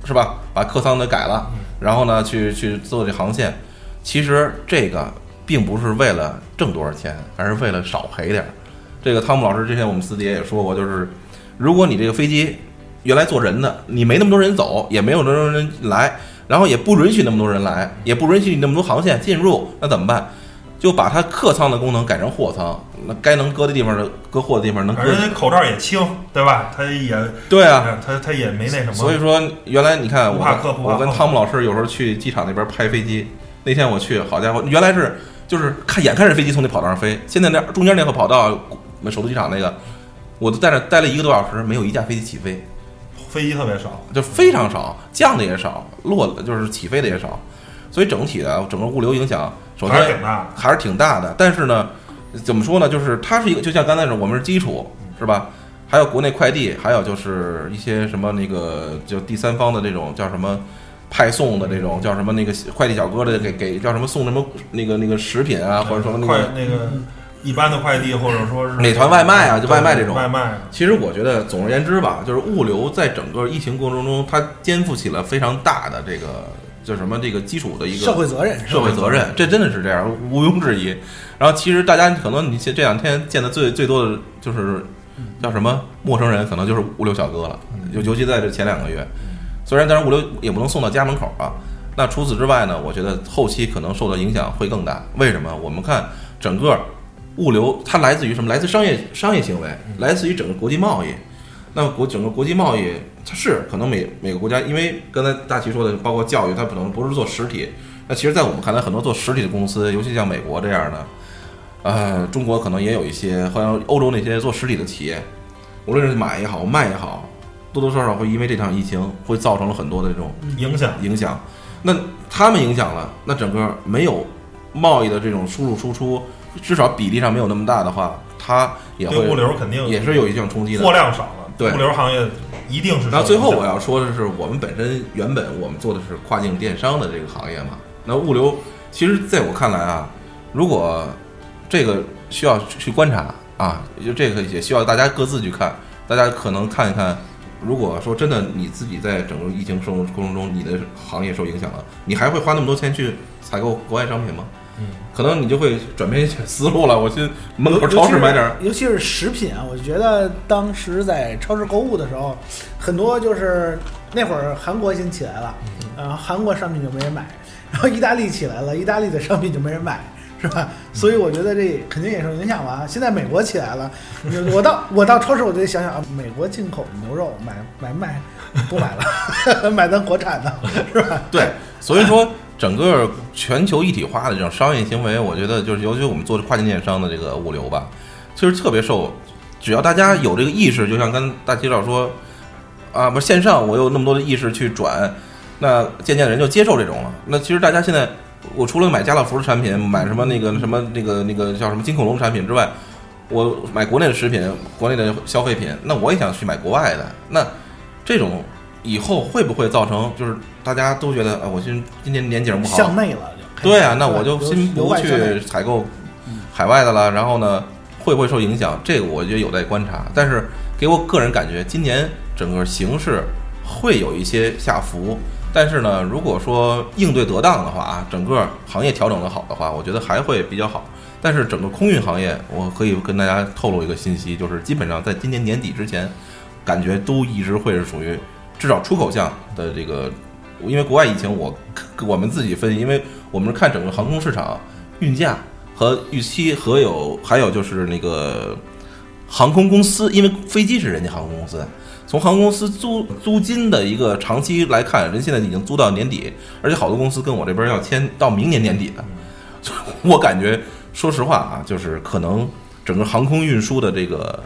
Speaker 2: 是吧？把客舱的改了，然后呢去去做这航线。其实这个并不是为了挣多少钱，而是为了少赔点儿。这个汤姆老师之前我们私底下也说过，就是如果你这个飞机原来坐人的，你没那么多人走，也没有那么多人来，然后也不允许那么多人来，也不允许你那么多航线进入，那怎么办？就把它客舱的功能改成货舱，那该能搁的地方的搁货的地方能搁
Speaker 1: 而。且口罩也轻，对吧？它也
Speaker 2: 对啊，，
Speaker 1: 它它也没那什么，
Speaker 2: 所以说原来你看我我跟汤姆老师有时候去机场那边拍飞机，那天我去，好家伙，原来是就是看眼看着飞机从那跑道上飞，现在那中间那个跑道，我们首都机场那个，我都在那待了一个多小时，没有一架飞机起飞。
Speaker 1: 飞机特别少，
Speaker 2: 就非常少，降的也少，落的就是起飞的也少，所以整体的整个物流影响，首
Speaker 1: 还是
Speaker 2: 先
Speaker 1: 挺大。
Speaker 2: 还是挺大的。但是呢，怎么说呢？就是它是一个，就像刚才说，我们是基础，是吧？还有国内快递，还有就是一些什么那个就第三方的这种叫什么派送的这种叫什么那个快递小哥的给给叫什么送什么那个那个食品啊，或者说那个
Speaker 1: 那个一般的快递，或者说是
Speaker 2: 美团外卖啊就外卖这种
Speaker 1: 外卖，
Speaker 2: 其实我觉得，总而言之吧，就是物流在整个疫情过程中，它肩负起了非常大的这个叫什么这个基础的一个
Speaker 3: 社会责任，
Speaker 2: 社会责任，这真的是这样，毋庸置疑。然后其实大家可能你这这两天见的最最多的就是叫什么陌生人，可能就是物流小哥了，尤尤其在这前两个月。虽然当然物流也不能送到家门口啊，那除此之外呢，我觉得后期可能受到影响会更大。为什么？我们看整个物流它来自于什么？来自商业商业行为，来自于整个国际贸易。那国整个国际贸易，它是可能每每个国家，因为刚才大齐说的，包括教育，它可能不是做实体。那其实，在我们看来，很多做实体的公司，尤其像美国这样的，呃，中国可能也有一些，好像欧洲那些做实体的企业，无论是买也好，卖也好，多多少少会因为这场疫情，会造成了很多的这种
Speaker 1: 影响
Speaker 2: 影响。那他们影响了，那整个没有贸易的这种输入输出，至少比例上没有那么大的话，它也
Speaker 1: 对物流肯定
Speaker 2: 也是有一定冲击的。
Speaker 1: 货量少了，
Speaker 2: 对
Speaker 1: 物流行业一定是受影响。
Speaker 2: 然后最后我要说的是，我们本身原本我们做的是跨境电商的这个行业嘛，那物流其实在我看来啊，如果这个需要去观察啊，就这个也需要大家各自去看，大家可能看一看。如果说真的你自己在整个疫情生活过程中，你的行业受影响了，你还会花那么多钱去采购国外商品吗？
Speaker 1: 嗯，
Speaker 2: 可能你就会转变一些思路了。我去门口超市买点儿，
Speaker 3: 尤其是食品啊，我就觉得当时在超市购物的时候，很多就是那会儿韩国先起来了，然后韩国商品就没人买，然后意大利起来了，意大利的商品就没人买。是吧？所以我觉得这肯定也受影响吧。现在美国起来了，[laughs] 我到我到超市我就得想想啊，美国进口牛肉买买卖不买了，[laughs] 买咱国产的，是吧？
Speaker 2: 对，所以说整个全球一体化的这种商业行为，我觉得就是尤其我们做跨境电商的这个物流吧，其实特别受，只要大家有这个意识，就像刚大齐老说，啊，不是线上我有那么多的意识去转，那渐渐的人就接受这种了。那其实大家现在，我除了买家乐福的产品，买什么那个什么那个那个叫什么金恐龙产品之外，我买国内的食品、国内的消费品，那我也想去买国外的。那这种以后会不会造成就是大家都觉得啊，我今今年年景不好，
Speaker 3: 向内了就。
Speaker 2: 对啊，那我就先不去采购海外的了，然后呢，会不会受影响？这个我觉得有待观察。但是给我个人感觉，今年整个形势会有一些下浮。但是呢，如果说应对得当的话啊，整个行业调整的好的话，我觉得还会比较好。但是整个空运行业，我可以跟大家透露一个信息，就是基本上在今年年底之前，感觉都一直会是属于至少出口项的这个，因为国外疫情，我我们自己分析，因为我们是看整个航空市场运价和预期，和有还有就是那个航空公司，因为飞机是人家航空公司。从航空公司租租金的一个长期来看，人现在已经租到年底，而且好多公司跟我这边要签到明年年底的。[laughs] 我感觉，说实话啊，就是可能整个航空运输的这个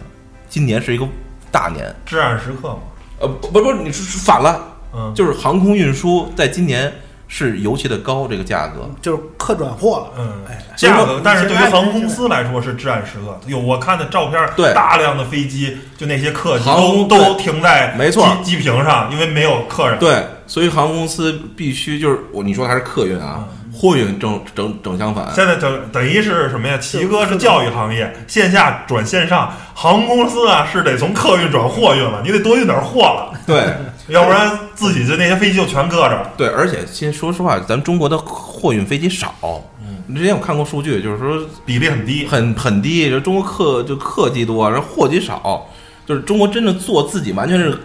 Speaker 2: 今年是一个大年，
Speaker 1: 至暗时刻嘛。
Speaker 2: 呃，不不不，你是反了，
Speaker 1: 嗯，
Speaker 2: 就是航空运输在今年是尤其的高，这个价格。
Speaker 3: 就是客转货了。
Speaker 1: 嗯
Speaker 3: 哎，
Speaker 1: 价格，但是对于航空公司来说是至暗时刻。有我看的照片，
Speaker 2: 对
Speaker 1: 大量的飞机，就那些客机
Speaker 2: 航空
Speaker 1: 都都停在
Speaker 2: 没错
Speaker 1: 机机坪上，因为没有客人。
Speaker 2: 对，所以航空公司必须就是我你说它是客运啊，货运正正正相反。
Speaker 1: 现在等等于是什么呀？奇哥是教育行业，线下转线上，航空公司啊是得从客运转货运了，你得多运点货了，
Speaker 2: 对
Speaker 1: 要不然自己就那些飞机就全搁着。
Speaker 2: 对，而且先说实话，咱中国的货运飞机少。嗯，之前我看过数据，就是说
Speaker 1: 比例很低，
Speaker 2: 很很低，就中国客就客机多，然后货机少，就是中国真正做自己完全是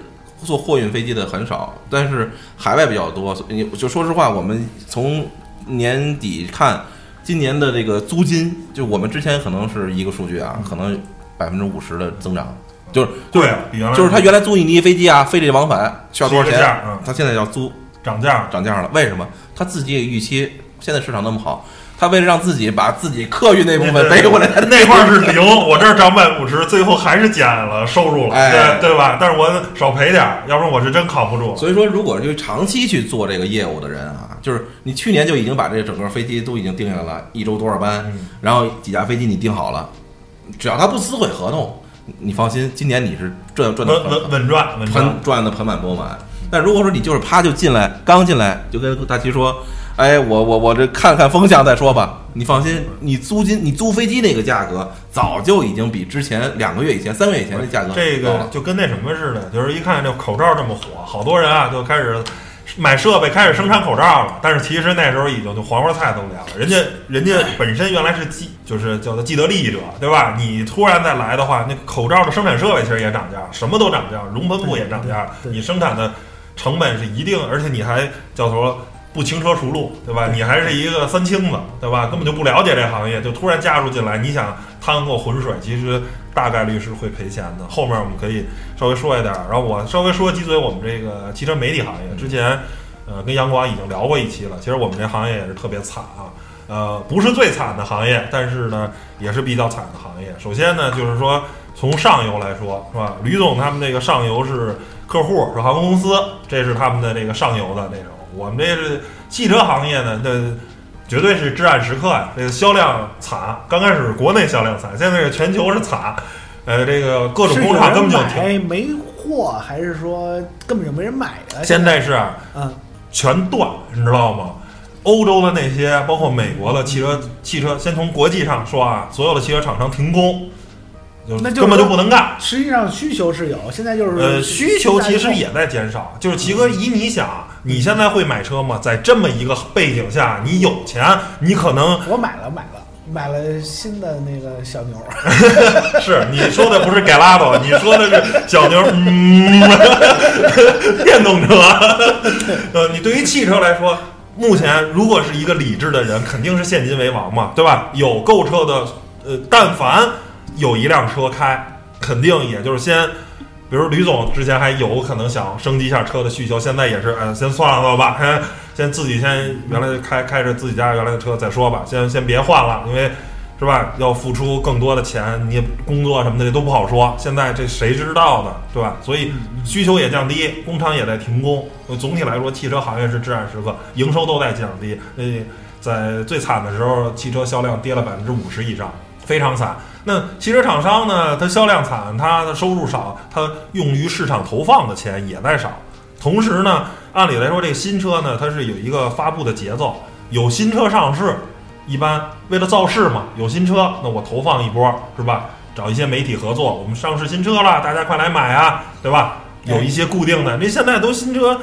Speaker 2: 做货运飞机的很少，但是海外比较多。所以你就说实话，我们从年底看今年的这个租金，就我们之前可能是一个数据啊，可能百分之五十的增长，就是
Speaker 1: 对啊，比原来
Speaker 2: 就是他原来租印尼飞机啊，飞这往返需要多少钱？他现在要租
Speaker 1: 涨价。
Speaker 2: 涨价了，为什么？他自己也预期现在市场那么好，他为了让自己把自己客运那部分背回来，他
Speaker 1: 那块儿是零，我这儿涨百分之五十，最后还是减了收入了，
Speaker 2: 哎
Speaker 1: 对对吧？但是我少赔点儿，要不然我是真扛不住。
Speaker 2: 所以说，如果就长期去做这个业务的人啊，就是你去年就已经把这整个飞机都已经定下来了，一周多少班，
Speaker 1: 嗯
Speaker 2: 然后几架飞机你定好了，只要他不撕毁合同，你放心，今年你是赚赚的
Speaker 1: 稳稳稳赚稳赚
Speaker 2: 盆，赚的盆满钵满。但如果说你就是啪就进来，刚进来就跟大齐说，哎，我我我这看看风向再说吧。你放心，你租金你租飞机那个价格早就已经比之前两个月以前、三个月以前的价格
Speaker 1: 这个。就跟那什么似的，就是一看这口罩这么火，好多人啊就开始买设备，开始生产口罩了。但是其实那时候已经就黄花菜都凉了，人家人家本身原来是既就是叫做既得利益者，对吧？你突然再来的话，那口罩的生产设备其实也涨价，什么都涨价，熔喷布也涨价，你生产的成本是一定，而且你还叫做。不轻车熟路，对吧？你还是一个三清子，对吧？根本就不了解这行业，就突然加入进来，你想趟过浑水，其实大概率是会赔钱的。后面我们可以稍微说一点儿，然后我稍微说几嘴我们这个汽车媒体行业。之前，呃，跟杨广已经聊过一期了。其实我们这行业也是特别惨啊，呃，不是最惨的行业，但是呢，也是比较惨的行业。首先呢，就是说从上游来说，是吧？吕总他们那个上游是客户，是航空公司，这是他们的这个上游的那种。我们这是汽车行业呢，这绝对是至暗时刻呀、这个销量惨，刚开始国内销量惨，现在是全球是惨。呃，这个各种工厂根本就停。
Speaker 3: 没货，还是说根本就没人买了？
Speaker 1: 现在是啊
Speaker 3: 嗯，
Speaker 1: 全断，你知道吗？欧洲的那些，包括美国的汽车，汽车先从国际上说啊，所有的汽车厂商停工，就
Speaker 3: 那就
Speaker 1: 根本就不能干。
Speaker 3: 实际上需求是有，现在就是
Speaker 1: 呃，需求其实也在减少。就是齐哥，以你想，你现在会买车吗？在这么一个背景下，你有钱，你可能
Speaker 3: 我买了买了买了新的那个小牛，[laughs] [laughs]
Speaker 1: 是你说的不是改拉多，你说的是小牛，嗯，[laughs] 电动车。呃，你对于汽车来说，目前如果是一个理智的人，肯定是现金为王嘛，对吧？有购车的，呃，但凡有一辆车开，肯定也就是先。比如吕总之前还有可能想升级一下车的需求，现在也是，呃，先算了吧，[laughs] 先先自己先原来开开着自己家原来的车再说吧，先先别换了，因为是吧？要付出更多的钱，你工作什么的这都不好说。现在这谁知道呢？对吧？所以需求也降低，工厂也在停工。总体来说，汽车行业是至暗时刻，营收都在降低。那在最惨的时候，汽车销量跌了百分之五十以上，非常惨。那汽车厂商呢？它销量惨，它的收入少，它用于市场投放的钱也在少。同时呢，按理来说，这个新车呢，它是有一个发布的节奏，有新车上市，一般为了造势嘛，有新车，那我投放一波，是吧？找一些媒体合作，我们上市新车了，大家快来买啊，对吧？有一些固定的，那现在都新车，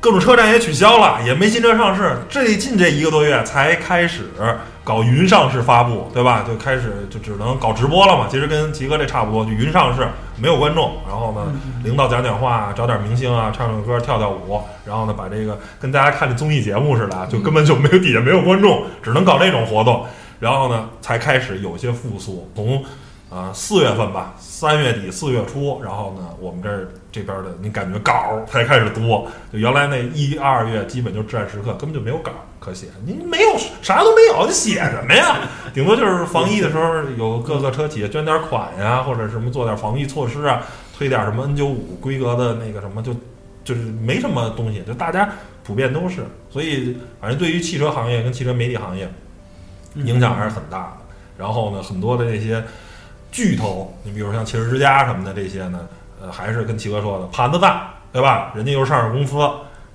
Speaker 1: 各种车站也取消了，也没新车上市。最近这一个多月才开始搞云上市发布，对吧？就开始就只能搞直播了嘛。其实跟齐哥这差不多，就云上市，没有观众，然后呢，领导讲讲话，找点明星啊，唱唱歌，跳跳舞，然后呢，把这个跟大家看的综艺节目似的，就根本就没有底下没有观众，只能搞这种活动。然后呢，才开始有些复苏，从。啊，四月份吧，三月底四月初，然后呢，我们这儿这边的你感觉稿儿才开始多，就原来那一二月基本就至暗时刻，根本就没有稿儿可写，您没有啥都没有，你写什么呀？顶多就是防疫的时候有各个车企捐点款呀，或者什么做点防疫措施啊，推点什么 N 九五规格的那个什么，就就是没什么东西，就大家普遍都是，所以反正对于汽车行业跟汽车媒体行业影响还是很大的。然后呢，很多的这些。巨头，你比如像汽车之家什么的这些呢，呃，还是跟齐哥说的，盘子大，对吧？人家又是上市公司，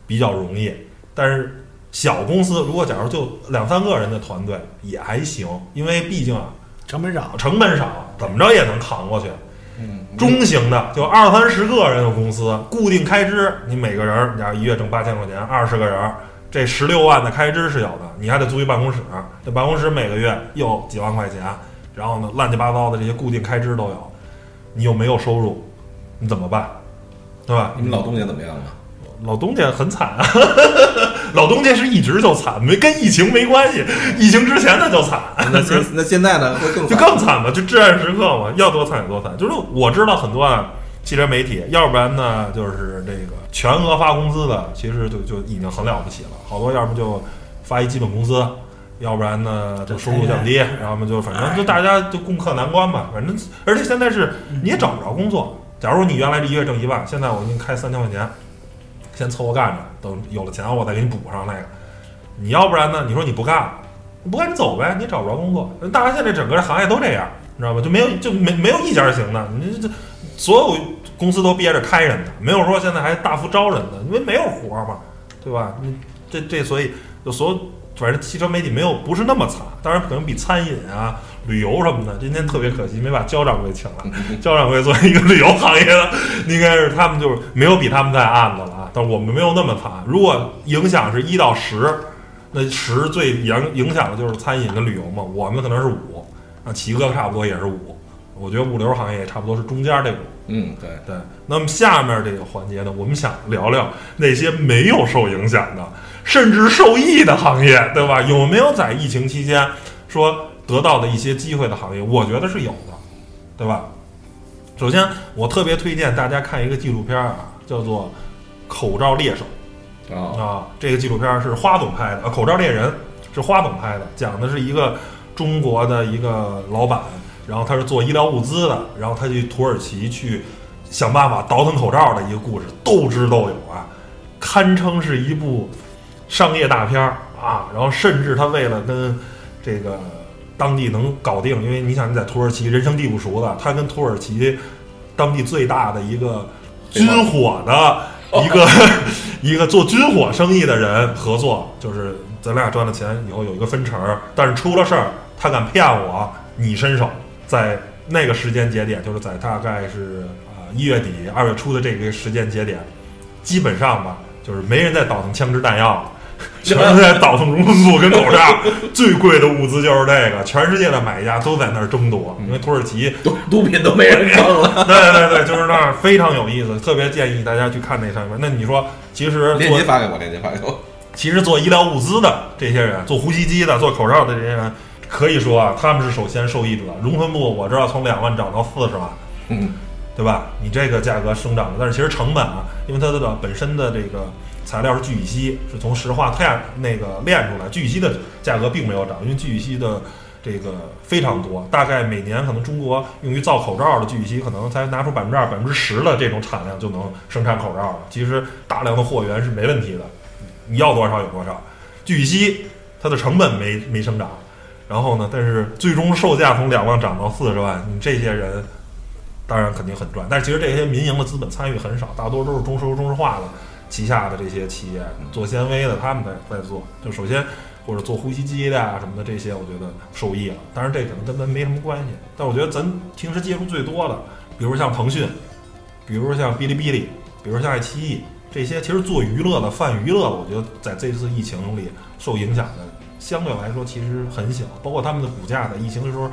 Speaker 1: 比较容易。但是小公司，如果假如就两三个人的团队也还行，因为毕竟啊，
Speaker 3: 成本少，
Speaker 1: 成本少，怎么着也能扛过去。
Speaker 2: 嗯，
Speaker 1: 中型的就二三十个人的公司，固定开支，你每个人，你要一月挣八千块钱，二十个人，这十六万的开支是有的，你还得租一办公室，这办公室每个月又几万块钱。然后呢，乱七八糟的这些固定开支都有，你又没有收入，你怎么办？对吧？
Speaker 2: 你们老东家怎么样了？
Speaker 1: 老东家很惨啊，[laughs] 老东家是一直就惨，没跟疫情没关系，疫情之前他就惨。
Speaker 2: 那现 [laughs] 那现在呢？会更
Speaker 1: 就更惨嘛，就至暗时刻嘛，要多惨有多惨。就是我知道很多啊，汽车媒体，要不然呢就是这个全额发工资的，其实就就已经很了不起了。好多要么就发一基本工资。要不然呢，就收入降低，然后嘛，就反正就大家就共克难关吧。反正，而且现在是你也找不着工作。假如你原来这一月挣一万，现在我给你开三千块钱，先凑合干着，等有了钱我再给你补上那个。你要不然呢？你说你不干，你不干你走呗，你找不着工作。大家现在整个行业都这样，你知道吧？就没有就没没有一家行的，你这所有公司都憋着开人的，没有说现在还大幅招人的，因为没有活嘛，对吧？你这这所以就所有。反正汽车媒体没有不是那么惨，当然可能比餐饮啊、旅游什么的。今天特别可惜，没把焦掌柜请来。焦掌柜作为一个旅游行业的，应该是他们就是没有比他们在暗的了啊。但是我们没有那么惨。如果影响是一到十，那十最影影响的就是餐饮跟旅游嘛。我们可能是五，啊，齐哥差不多也是五。我觉得物流行业也差不多是中间这种。
Speaker 2: 嗯，对
Speaker 1: 对。那么下面这个环节呢，我们想聊聊那些没有受影响的。甚至受益的行业，对吧？有没有在疫情期间说得到的一些机会的行业？我觉得是有的，对吧？首先，我特别推荐大家看一个纪录片啊，叫做《口罩猎手》啊。这个纪录片是花总拍的，《口罩猎人》是花总拍的，讲的是一个中国的一个老板，然后他是做医疗物资的，然后他去土耳其去想办法倒腾口罩的一个故事，斗智斗勇啊，堪称是一部。商业大片儿啊，然后甚至他为了跟这个当地能搞定，因为你想你在土耳其人生地不熟的，他跟土耳其当地最大的一个军火的一个 [laughs] 一个做军火生意的人合作，就是咱俩赚了钱以后有一个分成，但是出了事儿，他敢骗我，你伸手，在那个时间节点，就是在大概是啊一月底二月初的这个时间节点，基本上吧，就是没人再倒腾枪支弹药了。[laughs] 全是在倒腾熔喷布跟口罩，最贵的物资就是这个，全世界的买家都在那儿争夺，因为土耳其
Speaker 2: 毒毒品都没人挣了。[laughs]
Speaker 1: 对对对，就是那儿非常有意思，特别建议大家去看那上面。那你说，其实
Speaker 2: 链接发给我，链接发给我。
Speaker 1: 其实做医疗物资的这些人，做呼吸机的、做口罩的这些人，可以说啊，他们是首先受益者。熔喷布我知道从两万涨到四十万，
Speaker 2: 嗯，
Speaker 1: 对吧？你这个价格生长了，但是其实成本啊，因为它的本身的这个。材料是聚乙烯，是从石化碳那个炼出来。聚乙烯的价格并没有涨，因为聚乙烯的这个非常多，大概每年可能中国用于造口罩的聚乙烯可能才拿出百分之二、百分之十的这种产量就能生产口罩了。其实大量的货源是没问题的，你要多少有多少。聚乙烯它的成本没没生长，然后呢，但是最终售价从两万涨到四十万，你这些人当然肯定很赚。但是其实这些民营的资本参与很少，大多都是中石油、中石化的。旗下的这些企业做纤维的，他们在在做。就首先，或者做呼吸机的啊、什么的这些，我觉得受益了。当然这可能跟咱没什么关系，但我觉得咱平时接触最多的，比如像腾讯，比如像哔哩哔哩，比如像爱奇艺这些，其实做娱乐的、泛娱乐的，我觉得在这次疫情里受影响的相对来说其实很小，包括他们的股价在疫情的时候。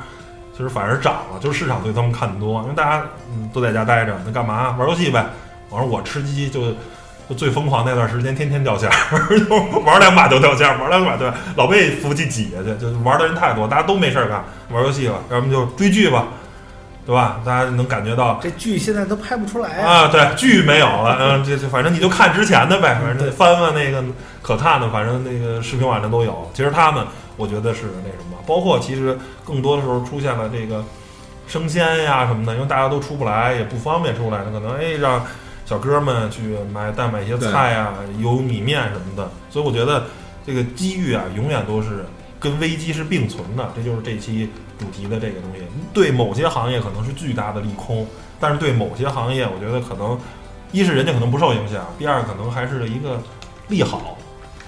Speaker 1: 其实反而涨了，就是市场对他们看多，因为大家嗯都在家待着，那干嘛玩游戏呗？我说我吃鸡就就最疯狂那段时间，天天掉线儿，就玩两把就掉线儿，玩两把对，老被服务器挤下去，就玩的人太多，大家都没事儿干，玩游戏吧，要么就追剧吧，对吧？大家能感觉到
Speaker 3: 这剧现在都拍不出来啊！
Speaker 1: 啊，对，剧没有了，嗯，这这反正你就看之前的呗，反正翻翻那个可看的，反正那个视频网站都有。其实他们，我觉得是那什么，包括其实更多的时候出现了这个生鲜呀什么的，因为大家都出不来，也不方便出来，那可能哎让小哥们去买代买一些菜啊、油米面什么的。所以我觉得这个机遇啊，永远都是跟危机是并存的，这就是这期主题的这个东西。对某些行业可能是巨大的利空，但是对某些行业，我觉得可能一是人家可能不受影响，第二可能还是一个利好，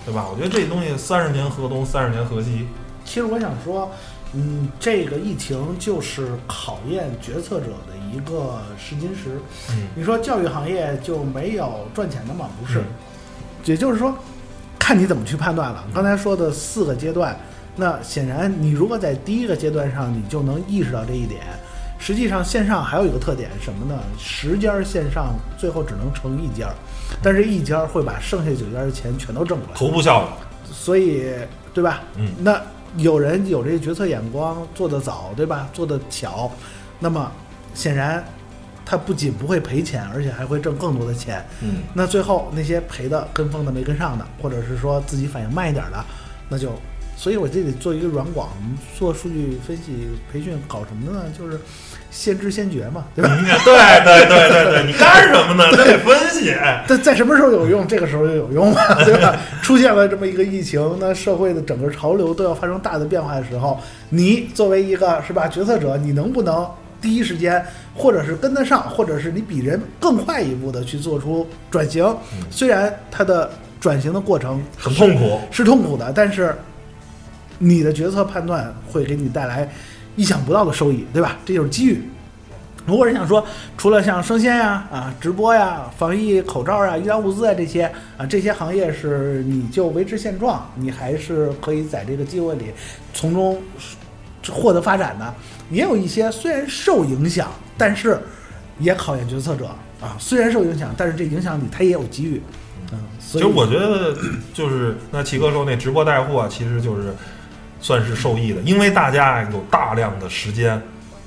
Speaker 1: 对吧？我觉得这东西三十年河东，三十年河西。
Speaker 3: 其实我想说，嗯，这个疫情就是考验决策者的一个试金石。
Speaker 1: 嗯，
Speaker 3: 你说教育行业就没有赚钱的吗？不是，
Speaker 1: 嗯
Speaker 3: 也就是说，看你怎么去判断了。刚才说的四个阶段，那显然你如果在第一个阶段上，你就能意识到这一点。实际上，线上还有一个特点什么呢？十家线上最后只能成一家，但是一家会把剩下九家的钱全都挣过来。
Speaker 1: 头部效应。
Speaker 3: 所以，对吧？
Speaker 1: 嗯
Speaker 3: 那有人有这个决策眼光，做得早，对吧？做得巧，那么显然他不仅不会赔钱，而且还会挣更多的钱。
Speaker 2: 嗯，
Speaker 3: 那最后那些赔的、跟风的、没跟上的，或者是说自己反应慢一点的，那就，所以我这得做一个软广，做数据分析培训，搞什么呢？就是先知先觉嘛，对吧？
Speaker 1: 嗯 [laughs] 对对对对对，你干什么呢？这得分析。哎 [laughs]
Speaker 3: 在在什么时候有用，这个时候就有用嘛，对吧？出现了这么一个疫情，那社会的整个潮流都要发生大的变化的时候，你作为一个是吧决策者，你能不能第一时间，或者是跟得上，或者是你比人更快一步的去做出转型？虽然它的转型的过程
Speaker 1: 很痛苦。
Speaker 3: 是痛苦的，但是你的决策判断会给你带来意想不到的收益，对吧？这就是机遇。如果是想说，除了像生鲜呀、啊、直播呀、防疫口罩呀、医疗物资啊这些啊，这些行业是你就维持现状，你还是可以在这个机会里从中获得发展的。也有一些虽然受影响，但是也考验决策者啊。虽然受影响，但是这影响里它也有机遇。嗯，所以
Speaker 1: 其实我觉得，就是那齐哥说那直播带货，其实就是算是受益的，因为大家有大量的时间，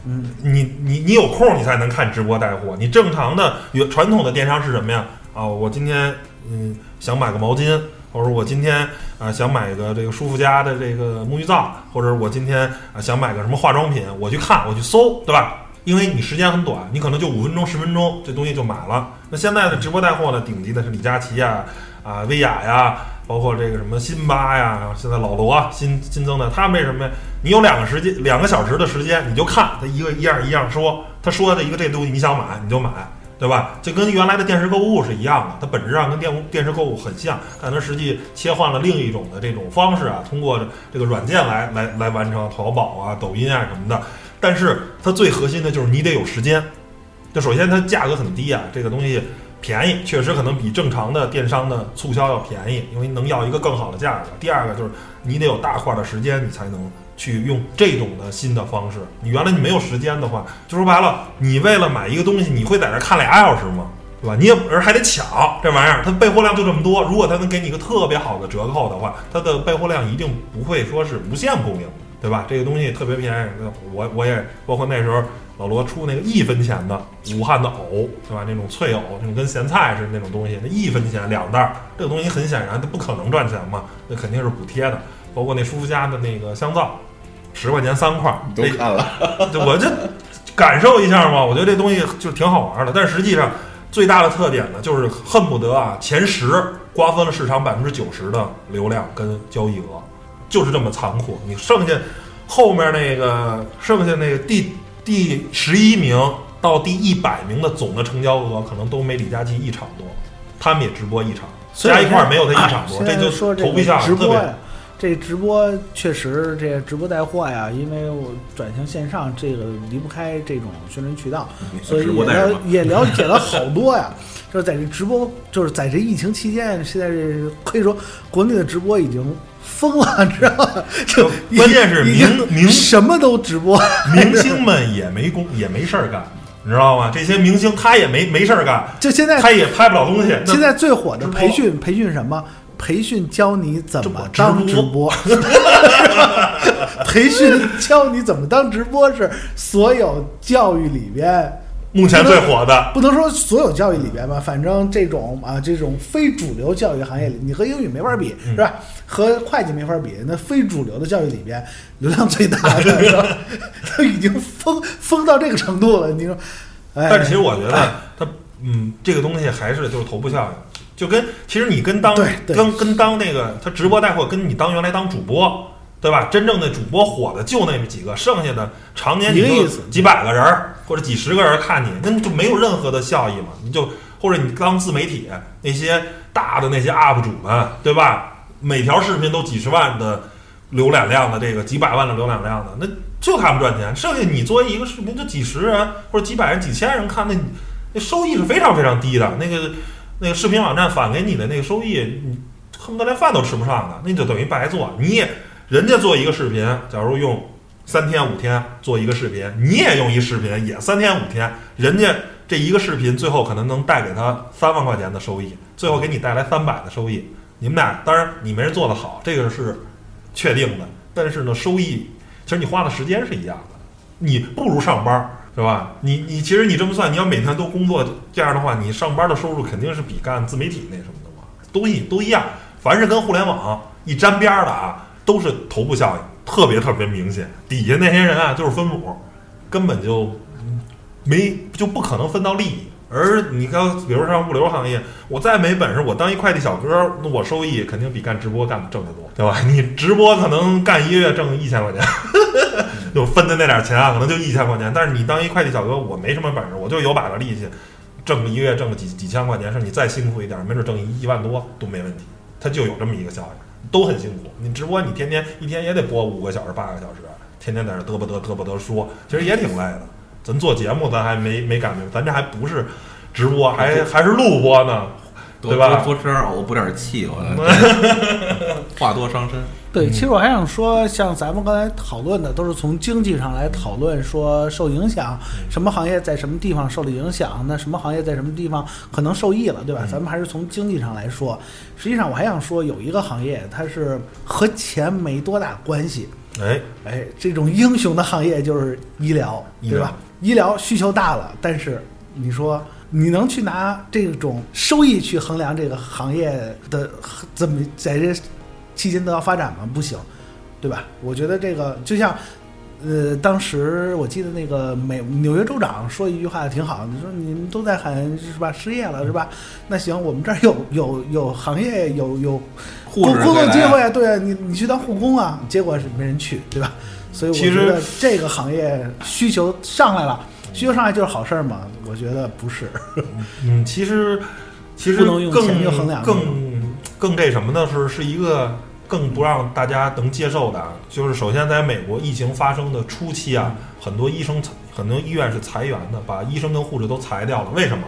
Speaker 3: 嗯，
Speaker 1: 你你你有空你才能看直播带货。你正常的有传统的电商是什么呀？啊，我今天嗯想买个毛巾，或者我今天啊想买个这个舒肤佳的这个沐浴皂，或者我今天啊想买个什么化妆品，我去看我去搜，对吧？因为你时间很短，你可能就五分钟、十分钟，这东西就买了。那现在的直播带货呢，顶级的是李佳琦呀、啊薇娅呀，包括这个什么辛巴呀，现在老罗新新增的，他为什么呀？你有两个时间，两个小时的时间，你就看他一个一样一样说，他说的一个这东西你想买你就买，对吧？就跟原来的电视购物是一样的，它本质上跟电电视购物很像，但它实际切换了另一种的这种方式啊，通过这个软件来来来完成，淘宝啊、抖音啊什么的。但是它最核心的就是你得有时间。就首先它价格很低啊，这个东西便宜，确实可能比正常的电商的促销要便宜，因为能要一个更好的价格。第二个就是你得有大块的时间，你才能去用这种的新的方式。你原来你没有时间的话，就说白了，你为了买一个东西，你会在这看俩小时吗？对吧？你也而还得抢这玩意儿，它备货量就这么多。如果它能给你一个特别好的折扣的话，它的备货量一定不会说是无限供应，对吧？这个东西特别便宜，我我也包括那时候老罗出那个一分钱的武汉的藕，对吧？那种脆藕，那种跟咸菜似的那种东西，那一分钱两袋儿，这个东西很显然它不可能赚钱嘛，那肯定是补贴的。包括那舒肤佳的那个香皂，十块钱三块儿，这
Speaker 2: 都看了，
Speaker 1: 对我就感受一下嘛，我觉得这东西就挺好玩的。但实际上最大的特点呢，就是恨不得啊前十瓜分了市场百分之九十的流量跟交易额，就是这么残酷。你剩下后面那个剩下那个第第十一名到第一百名的总的成交额，可能都没李佳琦一场多，他们也直播一场，加一块儿没有他一场多，这就
Speaker 3: 说这直播呀，这直播确实，这直播带货呀，因为我转型线上，这个离不开这种宣传渠道，所以也了也了解了好多呀。就是在这直播，就是在这疫情期间，现在这可以说国内的直播已经疯了，你 [laughs] 知道吗？就
Speaker 1: 关键是明明
Speaker 3: 什么都直播，
Speaker 1: 明星们也没工也没事儿干，你知道吗？这些明星他也没没事儿干，
Speaker 3: 就现在
Speaker 1: 他也拍不了东西。
Speaker 3: 现在最火的培训培训什么？培训教你怎么当直播，[laughs] 培训教你怎么当直播是所有教育里边。
Speaker 1: 目前最火的，
Speaker 3: 不能说所有教育里边吧，反正这种啊，这种非主流教育行业里，你和英语没法比，是吧？和会计没法比，那非主流的教育里边，流量最大的，[laughs] 都已经疯疯到这个程度了。你说，哎
Speaker 1: 但是其实我觉得，他嗯，这个东西还是就是头部效应，就跟其实你跟当跟跟当那个他直播带货，跟你当原来当主播。对吧？真正的主播火的就那么几个，剩下的常年你就几百个人或者几十个人看你，那就没有任何的效益嘛。你就或者你当自媒体那些大的那些 UP 主们，对吧？每条视频都几十万的浏览量的，这个几百万的浏览量的，那就他们赚钱。剩下你作为一个视频，就几十人或者几百人、几千人看，那那收益是非常非常低的。那个那个视频网站返给你的那个收益，你恨不得连饭都吃不上的，那就等于白做。你也。人家做一个视频，假如用三天五天做一个视频，你也用一视频，也三天五天，人家这一个视频最后可能能带给他三万块钱的收益，最后给你带来三百的收益。你们俩当然你没人做得好，这个是确定的。但是呢，收益其实你花的时间是一样的，你不如上班，对吧？你你其实你这么算，你要每天都工作这样的话，你上班的收入肯定是比干自媒体那什么的嘛，东西都一样。凡是跟互联网一沾边的啊。都是头部效应，特别特别明显。底下那些人啊，就是分母，根本就没就不可能分到利益。而你看，比如像物流行业，我再没本事，我当一快递小哥，那我收益肯定比干直播干的挣得多，对吧？你直播可能干一个月挣一千块钱，就分的那点钱啊，可能就一千块钱。但是你当一快递小哥，我没什么本事，我就有把子力气，挣个一个月挣个几几千块钱，是你再辛苦一点，没准挣一万多都没问题。它就有这么一个效应。都很辛苦，你直播你天天一天也得播五个小时八个小时，天天在这嘚啵嘚嘚啵嘚说，其实也挺累的。咱做节目咱还没没感觉，咱这还不是直播，还还是录播呢，对吧？
Speaker 2: 多吃点藕，补点气，我 [laughs] 话多伤身。
Speaker 3: 对，其实我还想说，像咱们刚才讨论的，都是从经济上来讨论，说受影响，什么行业在什么地方受了影响，那什么行业在什么地方可能受益了，对吧？咱们还是从经济上来说。实际上，我还想说，有一个行业，它是和钱没多大关系。
Speaker 1: 哎
Speaker 3: 哎，这种英雄的行业就是医疗，对吧？医疗需求大了，但是你说你能去拿这种收益去衡量这个行业的怎么在这？期间得到发展吗？不行，对吧？我觉得这个就像，呃，当时我记得那个美纽约州长说一句话挺好，你说你们都在喊是吧？失业了是吧？那行，我们这儿有有有行业有有工工作机会，对你你去当护工啊，结果是没人去，对吧？所以我觉得这个行业需求上来了，需求上来就是好事儿嘛？我觉得不是。
Speaker 1: 嗯，其实其实
Speaker 3: 不能用钱去衡量
Speaker 1: 更。更这什么呢？是是一个更不让大家能接受的，就是首先在美国疫情发生的初期啊，很多医生、很多医院是裁员的，把医生跟护士都裁掉了。为什么？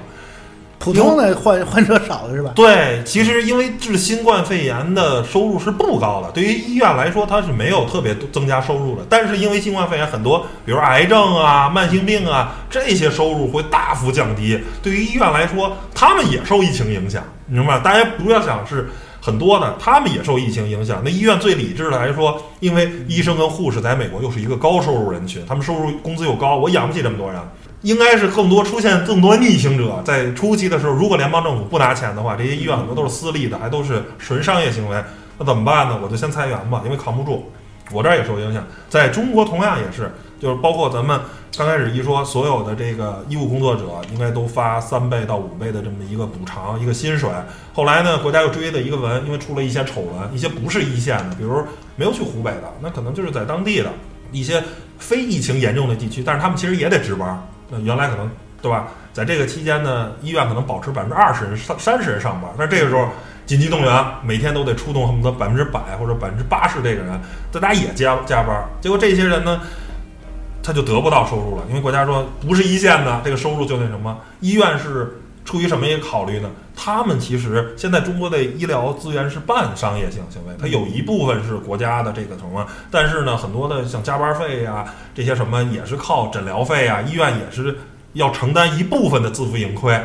Speaker 3: 普通的患患者少了是吧？
Speaker 1: 对，其实因为治新冠肺炎的收入是不高的，对于医院来说它是没有特别增加收入的。但是因为新冠肺炎很多，比如癌症啊、慢性病啊这些收入会大幅降低。对于医院来说，他们也受疫情影响，明白大家不要想是。很多的，他们也受疫情影响。那医院最理智的来说，因为医生跟护士在美国又是一个高收入人群，他们收入工资又高，我养不起这么多人，应该是更多出现更多逆行者。在初期的时候，如果联邦政府不拿钱的话，这些医院很多都是私立的，还都是纯商业行为，那怎么办呢？我就先裁员吧，因为扛不住。我这儿也受影响，在中国同样也是，就是包括咱们刚开始一说，所有的这个医务工作者应该都发三倍到五倍的这么一个补偿，一个薪水。后来呢，国家又追了一个文，因为出了一些丑闻，一些不是一线的，比如没有去湖北的，那可能就是在当地的一些非疫情严重的地区，但是他们其实也得值班。那原来可能对吧，在这个期间呢，医院可能保持百分之二十人、三三十人上班，那这个时候。紧急动员，每天都得出动恨不得百分之百或者百分之八十这个人，大家也加加班，结果这些人呢，他就得不到收入了，因为国家说不是一线的，这个收入就那什么，医院是出于什么一个考虑呢？他们其实现在中国的医疗资源是半商业性行为，它有一部分是国家的这个什么，但是呢，很多的像加班费呀、这些什么也是靠诊疗费啊，医院也是要承担一部分的自负盈亏，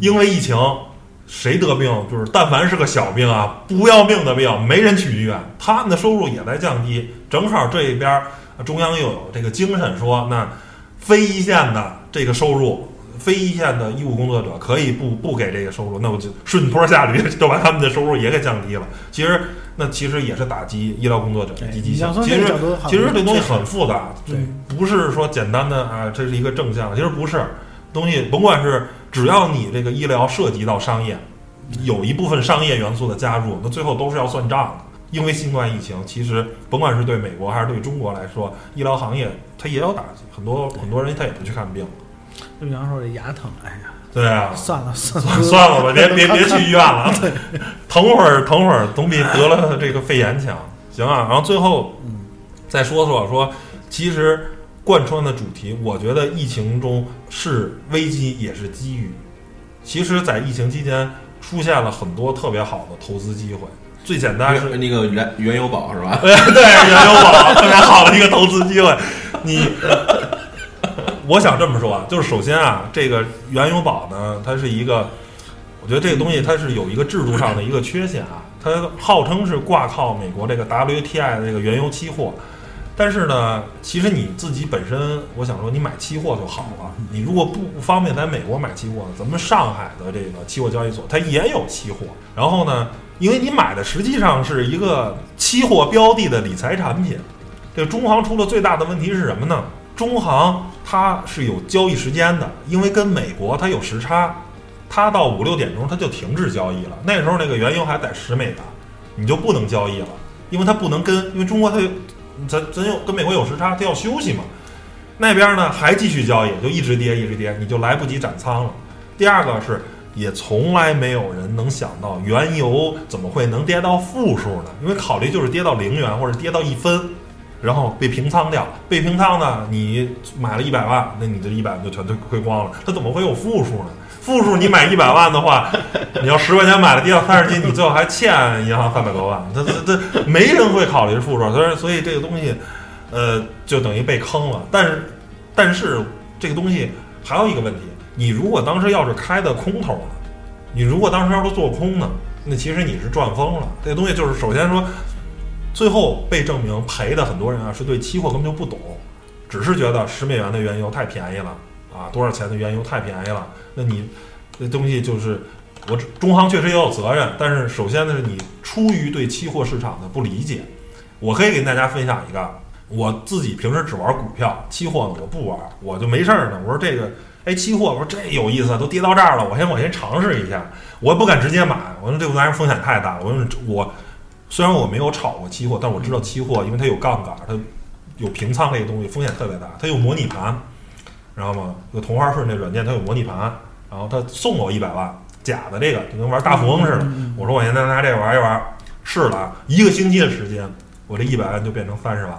Speaker 1: 因为疫情。谁得病就是，但凡是个小病啊，不要命的病，没人去医院，他们的收入也在降低。正好这一边儿中央又有这个精神说，那非一线的这个收入，非一线的医务工作者可以不不给这个收入，那我就顺坡下驴，就把他们的收入也给降低了。[laughs] 其实那其实也是打击医疗工作者的积极性。其实其实这东西很复杂，不是说简单的啊，这是一个正向，其实不是。东西甭管是只要你这个医疗涉及到商业，有一部分商业元素的加入，那最后都是要算账的。因为新冠疫情，其实甭管是对美国还是对中国来说，医疗行业它也有打击，很多很多人他也不去看病。
Speaker 3: 就比方说这牙疼，哎呀，
Speaker 1: 对啊，
Speaker 3: 算了算
Speaker 1: 了算了吧，别 [laughs] 别别去医院了，疼会儿疼会儿总比得了这个肺炎强。行啊，然后最后再说说说，其实。贯穿的主题，我觉得疫情中是危机也是机遇。其实，在疫情期间出现了很多特别好的投资机会。最简单是
Speaker 2: 那个原原油宝是吧？
Speaker 1: 对 [laughs] 对，原油宝特别好的一个投资机会。你，我想这么说啊，就是首先啊，这个原油宝呢，它是一个，我觉得这个东西它是有一个制度上的一个缺陷啊。它号称是挂靠美国这个 WTI 的这个原油期货。但是呢，其实你自己本身，我想说，你买期货就好了。你如果不不方便在美国买期货，咱们上海的这个期货交易所它也有期货。然后呢，因为你买的实际上是一个期货标的的理财产品。这中行出了最大的问题是什么呢？中行它是有交易时间的，因为跟美国它有时差，它到五六点钟它就停止交易了。那时候那个原油还在十美元，你就不能交易了，因为它不能跟，因为中国它。咱咱有跟美国有时差，它要休息嘛。那边呢还继续交易，就一直跌一直跌，你就来不及斩仓了。第二个是，也从来没有人能想到原油怎么会能跌到负数呢？因为考虑就是跌到零元或者跌到一分，然后被平仓掉。被平仓呢，你买了一百万，那你这一百万就全都亏光了。它怎么会有负数呢？负数你买一百万的话，你要十块钱买了跌到三十斤，你最后还欠银行三百多万。他他他没人会考虑负数，所以所以这个东西，呃，就等于被坑了。但是但是这个东西还有一个问题，你如果当时要是开的空头呢，你如果当时要是做空呢，那其实你是赚疯了。这东西就是首先说，最后被证明赔的很多人啊，是对期货根本就不懂，只是觉得十美元的原油太便宜了。啊，多少钱的原油太便宜了？那你这东西就是我中行确实也有责任，但是首先呢是你出于对期货市场的不理解。我可以给大家分享一个，我自己平时只玩股票，期货呢我不玩，我就没事儿呢。我说这个，哎，期货，我说这有意思，都跌到这儿了，我先我先尝试一下，我也不敢直接买，我说这玩意儿风险太大了。我说我虽然我没有炒过期货，但我知道期货因为它有杠杆，它有平仓这个东西，风险特别大，它有模拟盘。知道吗？有同花顺那软件，它有模拟盘，然后它送我一百万，假的这个就跟玩大富翁似的。我说我现在拿这个玩一玩，试了一个星期的时间，我这一百万就变成三十万。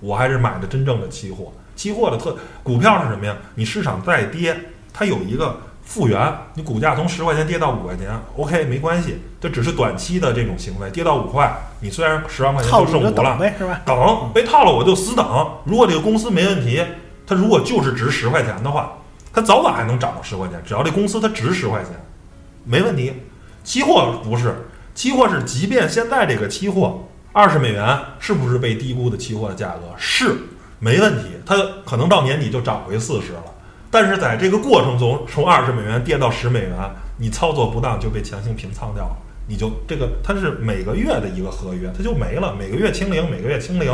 Speaker 1: 我还是买的真正的期货，期货的特股票是什么呀？你市场再跌，它有一个复原，你股价从十块钱跌到五块钱，OK 没关系，这只是短期的这种行为，跌到五块，你虽然十万块钱就剩五了，[laughs] 等被套了我就死等。如果这个公司没问题。它如果就是值十块钱的话，它早晚还能涨到十块钱。只要这公司它值十块钱，没问题。期货不是，期货是即便现在这个期货二十美元，是不是被低估的期货的价格？是，没问题。它可能到年底就涨回四十了。但是在这个过程中，从二十美元跌到十美元，你操作不当就被强行平仓掉了。你就这个，它是每个月的一个合约，它就没了。每个月清零，每个月清零。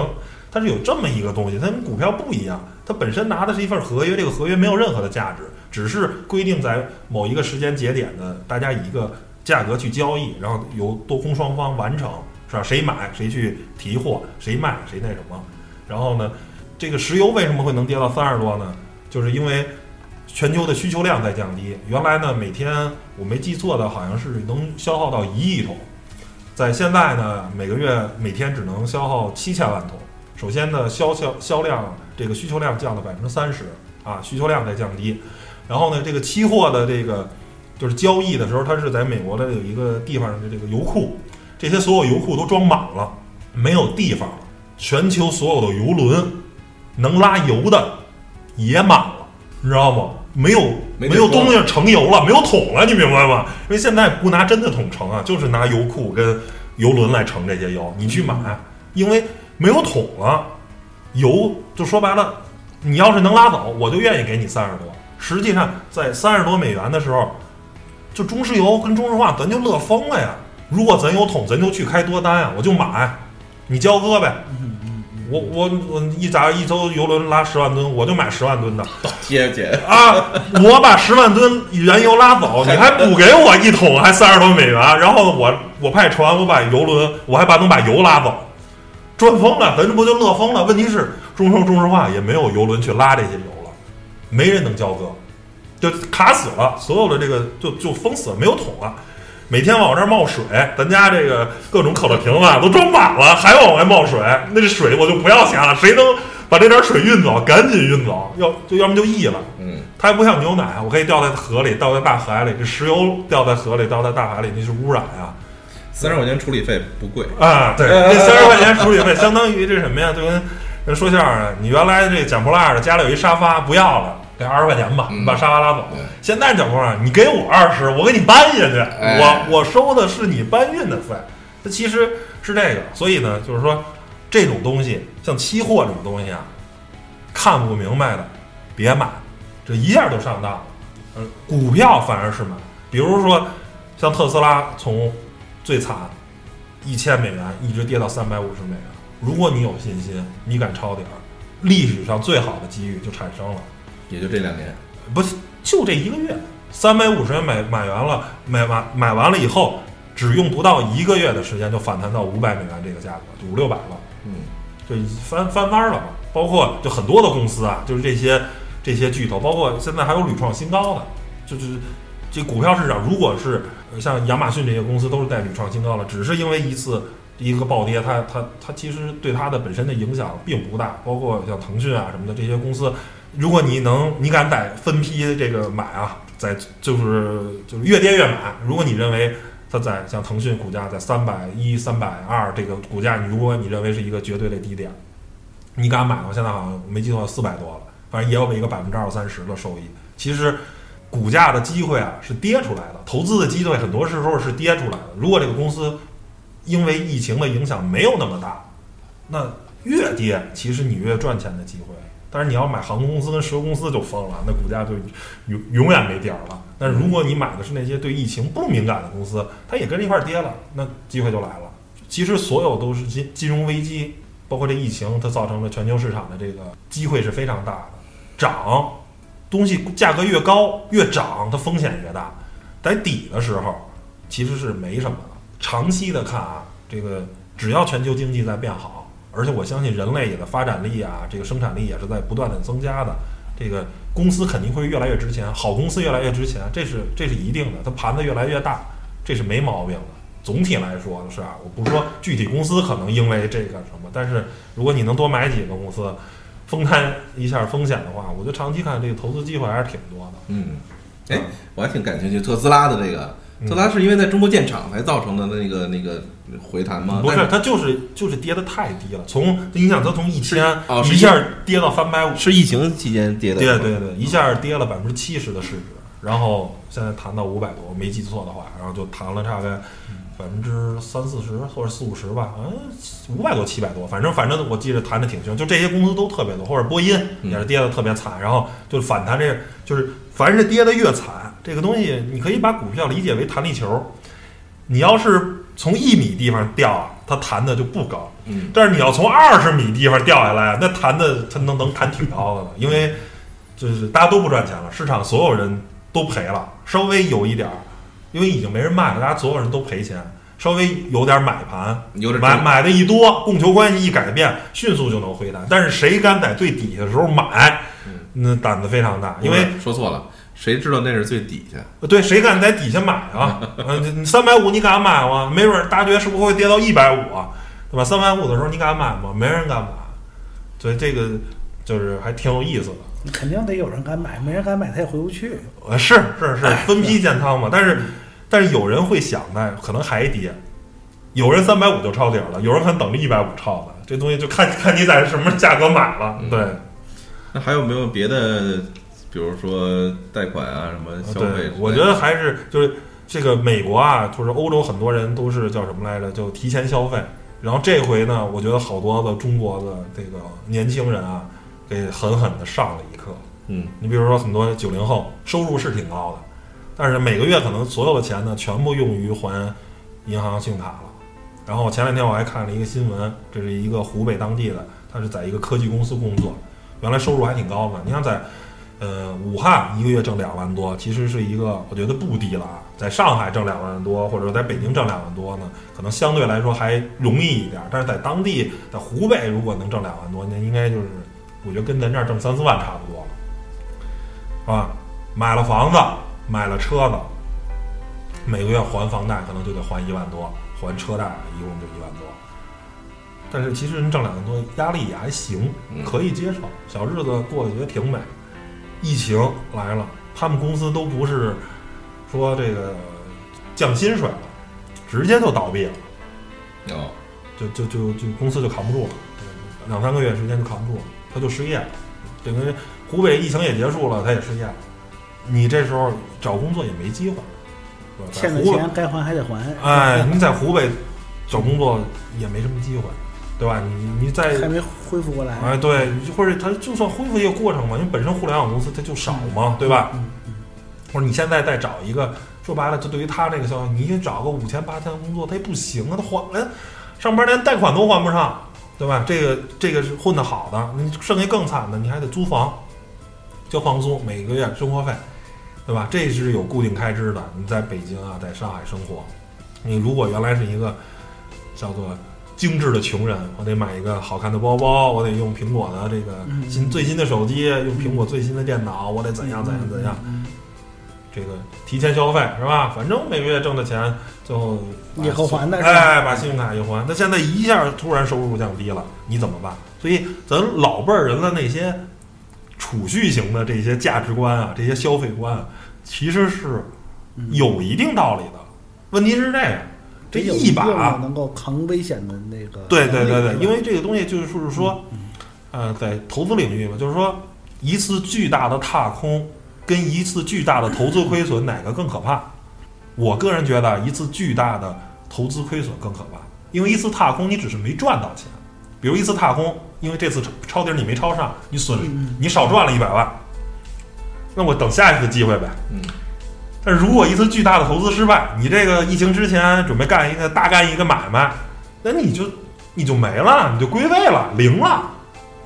Speaker 1: 它是有这么一个东西，它跟股票不一样，它本身拿的是一份合约，这个合约没有任何的价值，只是规定在某一个时间节点的，大家以一个价格去交易，然后由多空双方完成，是吧？谁买谁去提货，谁卖谁那什么。然后呢，这个石油为什么会能跌到三十多呢？就是因为全球的需求量在降低。原来呢，每天我没记错的，好像是能消耗到一亿桶，在现在呢，每个月每天只能消耗七千万桶。首先呢，销销销量这个需求量降了百分之三十啊，需求量在降低。然后呢，这个期货的这个就是交易的时候，它是在美国的有一个地方的这个油库，这些所有油库都装满了，没有地方。全球所有的油轮能拉油的也满了，你知道吗？没有
Speaker 2: 没
Speaker 1: 没有东西盛油了，没有桶了，你明白吗？因为现在不拿真的桶盛啊，就是拿油库跟油轮来盛这些油，你去买，因为没有桶了，油就说白了，你要是能拉走，我就愿意给你三十多。实际上，在三十多美元的时候，就中石油跟中石化，咱就乐疯了呀。如果咱有桶，咱就去开多单呀，我就买，你交割呗。我我我一咋一艘游轮拉十万吨，我就买十万吨的
Speaker 2: 接姐，
Speaker 1: 啊！我把十万吨原油拉走，你还补给我一桶，还三十多美元，然后我我派船，我把游轮，我还把能把油拉走，赚疯了，咱这不就乐疯了？问题是中石油、中石化也没有游轮去拉这些油了，没人能交割，就卡死了，所有的这个就就封死了，没有桶了。每天往我这儿冒水，咱家这个各种可乐瓶子都装满了，还往外冒水，那这水我就不要钱了。谁能把这点水运走，赶紧运走，要就要么就溢了。
Speaker 2: 嗯，
Speaker 1: 它还不像牛奶，我可以掉在河里，倒在大海里。这石油掉在河里，倒在大海里，那是污染呀！
Speaker 2: 三十块钱处理费不贵，
Speaker 1: 啊，对，那三十块钱处理费相当于这什么呀？就跟人说相声的，你原来这捡破烂的家里有一沙发不要了，给二十块钱吧，
Speaker 2: 嗯
Speaker 1: 你把沙发拉走。现在捡破烂，你给我二十，我给你搬下去，
Speaker 2: 哎
Speaker 1: 我我收的是你搬运的费。它其实是这个，所以呢，就是说这种东西，像期货这种东西啊，看不明白的别买，这一下就上当了。呃，股票反而是买，比如说像特斯拉从最惨一千美元一直跌到三百五十美元，如果你有信心，你敢抄底儿，历史上最好的机遇就产生了。
Speaker 2: 也就这两年，
Speaker 1: 不是就这一个月，三百五十元买买完了，买完买完了以后，只用不到一个月的时间就反弹到五百美元这个价格，就五六百了。
Speaker 2: 嗯，
Speaker 1: 就翻翻番了嘛。包括就很多的公司啊，就是这些这些巨头，包括现在还有屡创新高的，就是这股票市场，如果是呃像亚马逊这些公司都是带屡创新高了，只是因为一次一个暴跌，它它它其实对它的本身的影响并不大。包括像腾讯啊什么的这些公司，如果你能你敢在分批这个买啊，在就是就是越跌越买，如果你认为它在像腾讯股价在三百一、三百二这个股价，你如果你认为是一个绝对的低点，你敢买吗？现在好像没记错四百多了，反正也有一个百分之二三十的收益。其实股价的机会啊是跌出来的，投资的机会很多时候是跌出来的。如果这个公司因为疫情的影响没有那么大，那越跌其实你越赚钱的机会。但是你要买航空公司跟石油公司就疯了，那股价就永永远没底儿了。但如果你买的是那些对疫情不敏感的公司，它也跟着一块儿跌了，那机会就来了。其实所有都是金金融危机，包括这疫情，它造成了全球市场的这个机会是非常大的。涨，东西价格越高越涨，它风险越大。在底的时候，其实是没什么的。长期的看啊，这个只要全球经济在变好，而且我相信人类也的发展力啊，这个生产力也是在不断的增加的。这个公司肯定会越来越值钱，好公司越来越值钱，这是这是一定的。它盘子越来越大，这是没毛病的。总体来说是啊，我不是说具体公司可能因为这个什么，但是如果你能多买几个公司，分摊一下风险的话，我觉得长期看这个投资机会还是挺多的。
Speaker 2: 嗯，哎，我还挺感兴趣特斯拉的这个，
Speaker 1: 嗯
Speaker 2: 特斯拉是因为在中国建厂才造成的那个那个回弹吗？
Speaker 1: 不是，它就是就是跌的太低了，从你想它从一千
Speaker 2: 哦是
Speaker 1: 一下跌到三百五，
Speaker 2: 是疫情期间跌的，
Speaker 1: 对对对，一下跌了百分之七十的市值，然后现在谈到五百多，我没记错的话，然后就谈了大概百分之三四十或者四五十吧，嗯，五百多七百多，反正反正我记得谈的挺凶，就这些公司都特别多，或者波音也是跌的特别惨，然后就反弹这就是凡是跌的越惨，这个东西你可以把股票理解为弹力球，你要是从一米地方掉啊，它弹的就不高，
Speaker 2: 嗯，
Speaker 1: 但是你要从二十米地方掉下来，那弹的它能能弹挺高的了，因为就是大家都不赚钱了，市场所有人都赔了，稍微有一点儿，因为已经没人卖了，大家所有人都赔钱，稍微有点买盘，
Speaker 2: 有点
Speaker 1: 买买的一多，供求关系一改变，迅速就能回弹。但是谁敢在最底下的时候买，那胆子非常大，因为
Speaker 2: 说错了，谁知道那是最底下？
Speaker 1: 对，谁敢在底下买啊？嗯，[laughs] 三百五你敢买吗？没准儿大爵是不是会跌到一百五啊？对吧？三百五的时候你敢买吗？没人敢买，所以这个就是还挺有意思的。
Speaker 3: 肯定得有人敢买，没人敢买他也回不去。
Speaker 1: 呃，是是是，分批建仓嘛。但是但是有人会想呢，可能还跌。有人三百五就抄底了，有人可能等着一百五抄的。这东西就看看你在什么价格买了。对，
Speaker 2: 那还有没有别的？比如说贷款啊，什么消费
Speaker 1: 对，？我觉得还是就是这个美国啊，就是欧洲很多人都是叫什么来着？就提前消费。然后这回呢，我觉得好多的中国的这个年轻人啊，给狠狠的上了一课。
Speaker 2: 嗯，
Speaker 1: 你比如说很多九零后收入是挺高的，但是每个月可能所有的钱呢，全部用于还银行信用卡了。然后前两天我还看了一个新闻，这是一个湖北当地的，他是在一个科技公司工作，原来收入还挺高的。你像在呃武汉一个月挣两万多，其实是一个我觉得不低了啊。在上海挣两万多，或者说在北京挣两万多呢，可能相对来说还容易一点。但是在当地，在湖北如果能挣两万多，那应该就是我觉得跟咱这儿挣三四万差不多了。啊，买了房子，买了车子，每个月还房贷可能就得还一万多，还车贷一共就一万多。但是其实人挣两万多，压力也还行，
Speaker 2: 嗯
Speaker 1: 可以接受，小日子过得也挺美。疫情来了，他们公司都不是说这个降薪水了，直接就倒闭了，
Speaker 2: 哦，
Speaker 1: 就就就就公司就扛不住了，两三个月时间就扛不住了，他就失业了。等于湖北疫情也结束了，他也失业了。你这时候找工作也没机会，是吧？
Speaker 3: 欠的钱该还还得还。
Speaker 1: 哎，你在湖北找工作也没什么机会，对吧？你你在
Speaker 3: 还没恢复过来。
Speaker 1: 哎，对，或者它就算恢复一个过程嘛，因为本身互联网公司它就少嘛，对吧？
Speaker 3: 嗯嗯
Speaker 1: 或者你现在再找一个，说白了，就对于他这个消费，你找个五千八千的工作，他也不行啊，他还连上班连贷款都还不上，对吧？这个这个是混得好的，你剩下更惨的，你还得租房，交房租，每个月生活费，对吧？这是有固定开支的。你在北京啊，在上海生活，你如果原来是一个叫做精致的穷人，我得买一个好看的包包，我得用苹果的这个
Speaker 3: 嗯
Speaker 1: 新最新的手机，用苹果最新的电脑，我得怎样怎样怎样。
Speaker 3: 嗯
Speaker 1: 这个提前消费是吧？反正每个月挣的钱最后把
Speaker 3: 以后还的
Speaker 1: 哎，把信用卡一还。那现在一下突然收入降低了，你怎么办？所以咱老辈儿人的那些储蓄型的这些价值观啊，这些消费观啊，其实是有一定道理的。问题是这样，这一把
Speaker 3: 能够扛危险的那个。
Speaker 1: 对对对对，因为这个东西就是说是说，呃，在投资领域嘛，就是说一次巨大的踏空跟一次巨大的投资亏损哪个更可怕？我个人觉得一次巨大的投资亏损更可怕，因为一次踏空你只是没赚到钱，比如一次踏空，因为这次抄底儿你没抄上，你损
Speaker 3: 嗯
Speaker 1: 你少赚了一百万，那我等下一次机会呗。
Speaker 2: 嗯，
Speaker 1: 但如果一次巨大的投资失败，你这个疫情之前准备干一个大干一个买卖，那你就你就没了，你就归位了，零了。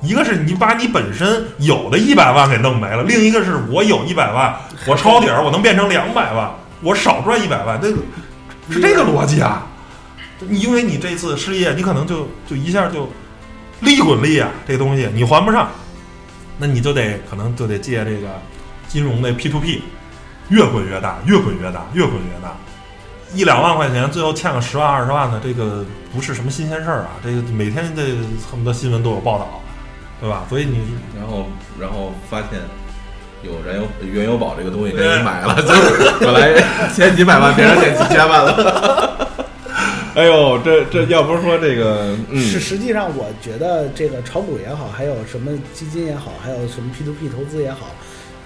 Speaker 1: 一个是你把你本身有的一百万给弄没了，另一个是我有一百万，我抄底儿我能变成两百万，我少赚一百万，这个是这个逻辑啊。你因为你这次失业，你可能就就一下就利滚利啊，这东西你还不上，那你就得可能就得借这个金融的 P to P，越滚越大，越滚越大，越滚越大。一两万块钱，最后欠个十万二十万的，这个不是什么新鲜事儿啊。这个每天这恨不得新闻都有报道，对吧？所以你
Speaker 2: 然后然后发现有燃油原油宝这个东西给你买了，就是本来欠几百万变成欠几千万了。[laughs] 哎呦，这这要不是说这个，嗯，
Speaker 3: 是实际上，我觉得这个炒股也好，还有什么基金也好，还有什么 P to P 投资也好，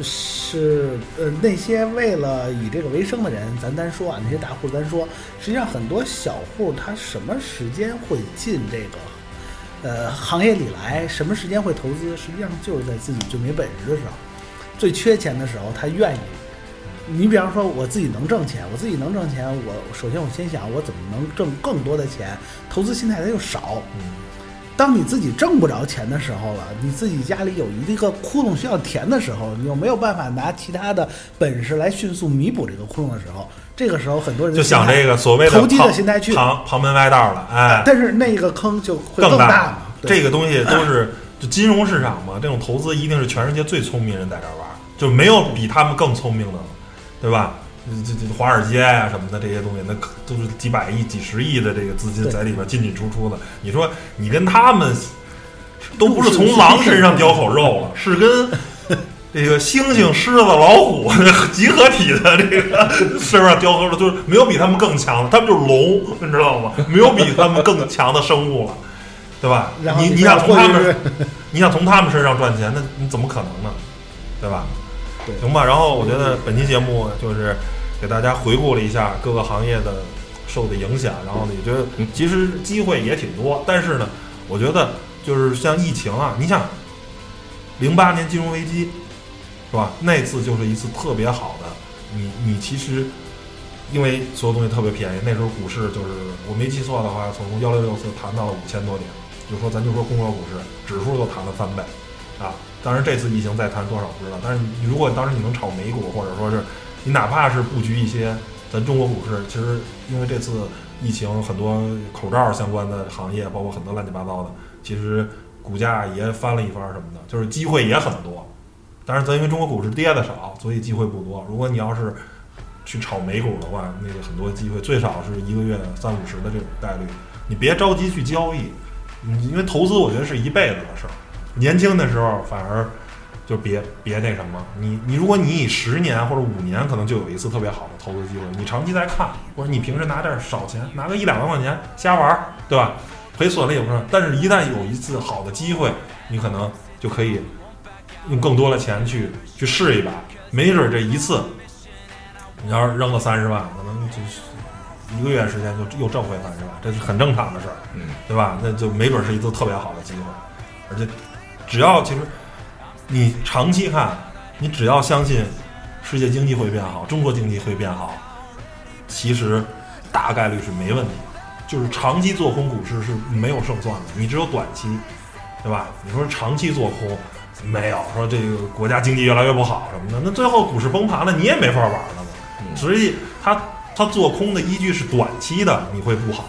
Speaker 3: 是呃那些为了以这个为生的人，咱单说啊，那些大户咱说，实际上很多小户他什么时间会进这个呃行业里来，什么时间会投资，实际上就是在自己最没本事的时候，最缺钱的时候，他愿意。你比方说，我自己能挣钱，我自己能挣钱，我首先我先想我怎么能挣更多的钱，投资心态它就少。当你自己挣不着钱的时候了，你自己家里有一个窟窿需要填的时候，你又没有办法拿其他的本事来迅速弥补这个窟窿的时候，这个时候很多人
Speaker 1: 就想这个所谓的
Speaker 3: 投机的心态去，
Speaker 1: 旁旁门歪道了，哎，
Speaker 3: 但是那个坑就会
Speaker 1: 更
Speaker 3: 大嘛。对
Speaker 1: 这个东西都是就金融市场嘛，[clears throat] 这种投资一定是全世界最聪明人在这玩，就没有比他们更聪明的了，对吧？这这华尔街呀、什么的这些东西，那可都是几百亿、几十亿的这个资金在里边进进出出的。你说你跟他们都不是从狼身上叼口肉了，是跟 [laughs] 这个猩猩、狮子、老虎 [laughs] 集合体的这个身上叼口肉，就是没有比他们更强的，他们就是龙，你知道吗？没有比他们更强的生物了，对吧？你你想从他们，你想从他们身上赚钱，那你怎么可能呢？对吧？行吧。然后我觉得本期节目就是给大家回顾了一下各个行业的受的影响，然后呢，也觉得其实机会也挺多，但是呢，我觉得就是像疫情啊，你想，零八年金融危机是吧？那次就是一次特别好的，你你其实。因为所有东西特别便宜，那时候股市就是我没记错的话，从幺六六四谈到了五千多点，就说咱就说中国股市指数都谈了三倍，啊，当然这次疫情再谈多少不知道，但是如果当时你能炒美股，或者说是你哪怕是布局一些咱中国股市，其实因为这次疫情很多口罩相关的行业，包括很多乱七八糟的，其实股价也翻了一番什么的，就是机会也很多。但是咱因为中国股市跌的少，所以机会不多。如果你要是去炒美股的话，那个很多机会最少是一个月三五十的这种概率，你别着急去交易，嗯，因为投资我觉得是一辈子的事儿，年轻的时候反而 [laughs] 就别别那什么，你你如果你以十年或者五年可能就有一次特别好的投资机会，你长期在看，或者你平时拿点少钱，拿个一两万块钱瞎玩儿，对吧？赔损了也不是，但是一旦有一次好的机会，你可能就可以用更多的钱去去试一把，没准儿这一次。你要是扔个三十万，可能就是一个月时间就又挣回三十万，这是很正常的事儿，
Speaker 2: 嗯，
Speaker 1: 对吧？那就没准是一次特别好的机会，而且只要其实你长期看，你只要相信世界经济会变好，中国经济会变好，其实大概率是没问题。就是长期做空股市是没有胜算的，你只有短期，对吧？你说长期做空没有说这个国家经济越来越不好什么的，那最后股市崩盘了，你也没法玩了嘛。所以他他做空的依据是短期的，你会不好。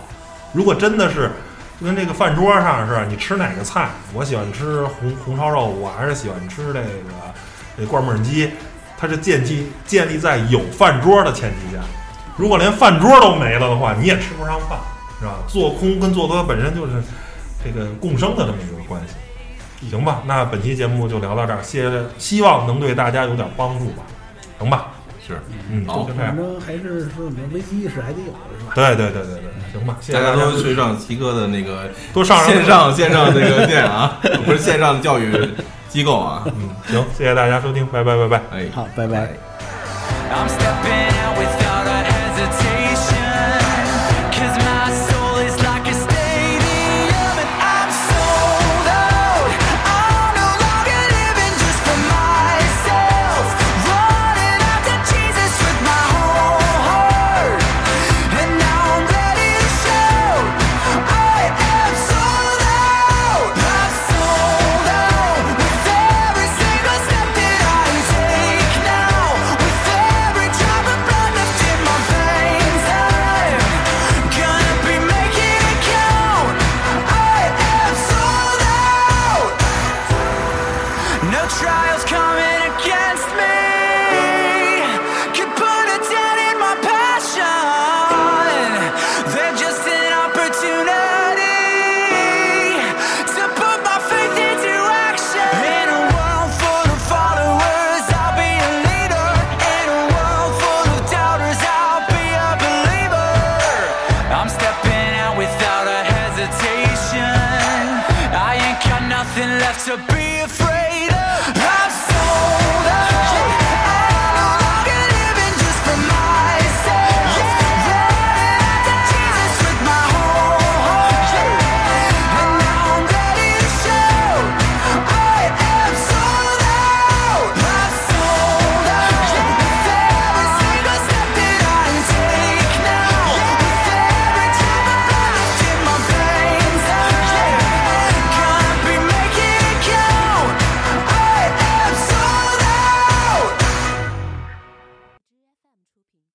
Speaker 1: 如果真的是就跟这个饭桌上似的，你吃哪个菜？我喜欢吃红红烧肉，我还是喜欢吃这个这罐焖鸡。它是建基建立在有饭桌的前提下，如果连饭桌都没了的话，你也吃不上饭，是吧？做空跟做多本身就是这个共生的这么一个关系，行吧？那本期节目就聊到这儿，谢谢希望能对大家有点帮助吧，行吧？
Speaker 2: 是，
Speaker 1: 嗯，
Speaker 2: 好
Speaker 1: 就这样
Speaker 3: 反。正还是说什么危机意识还得有，是吧？
Speaker 1: 对对对对对，行吧，谢谢大家
Speaker 2: 大家都去上齐哥的那个
Speaker 1: 多上上
Speaker 2: 线上线上那个店啊，不是线上教育机构啊，
Speaker 1: 嗯，行，谢谢大家收听，拜拜拜拜。
Speaker 2: 哎，
Speaker 3: 好，拜拜。
Speaker 4: I'm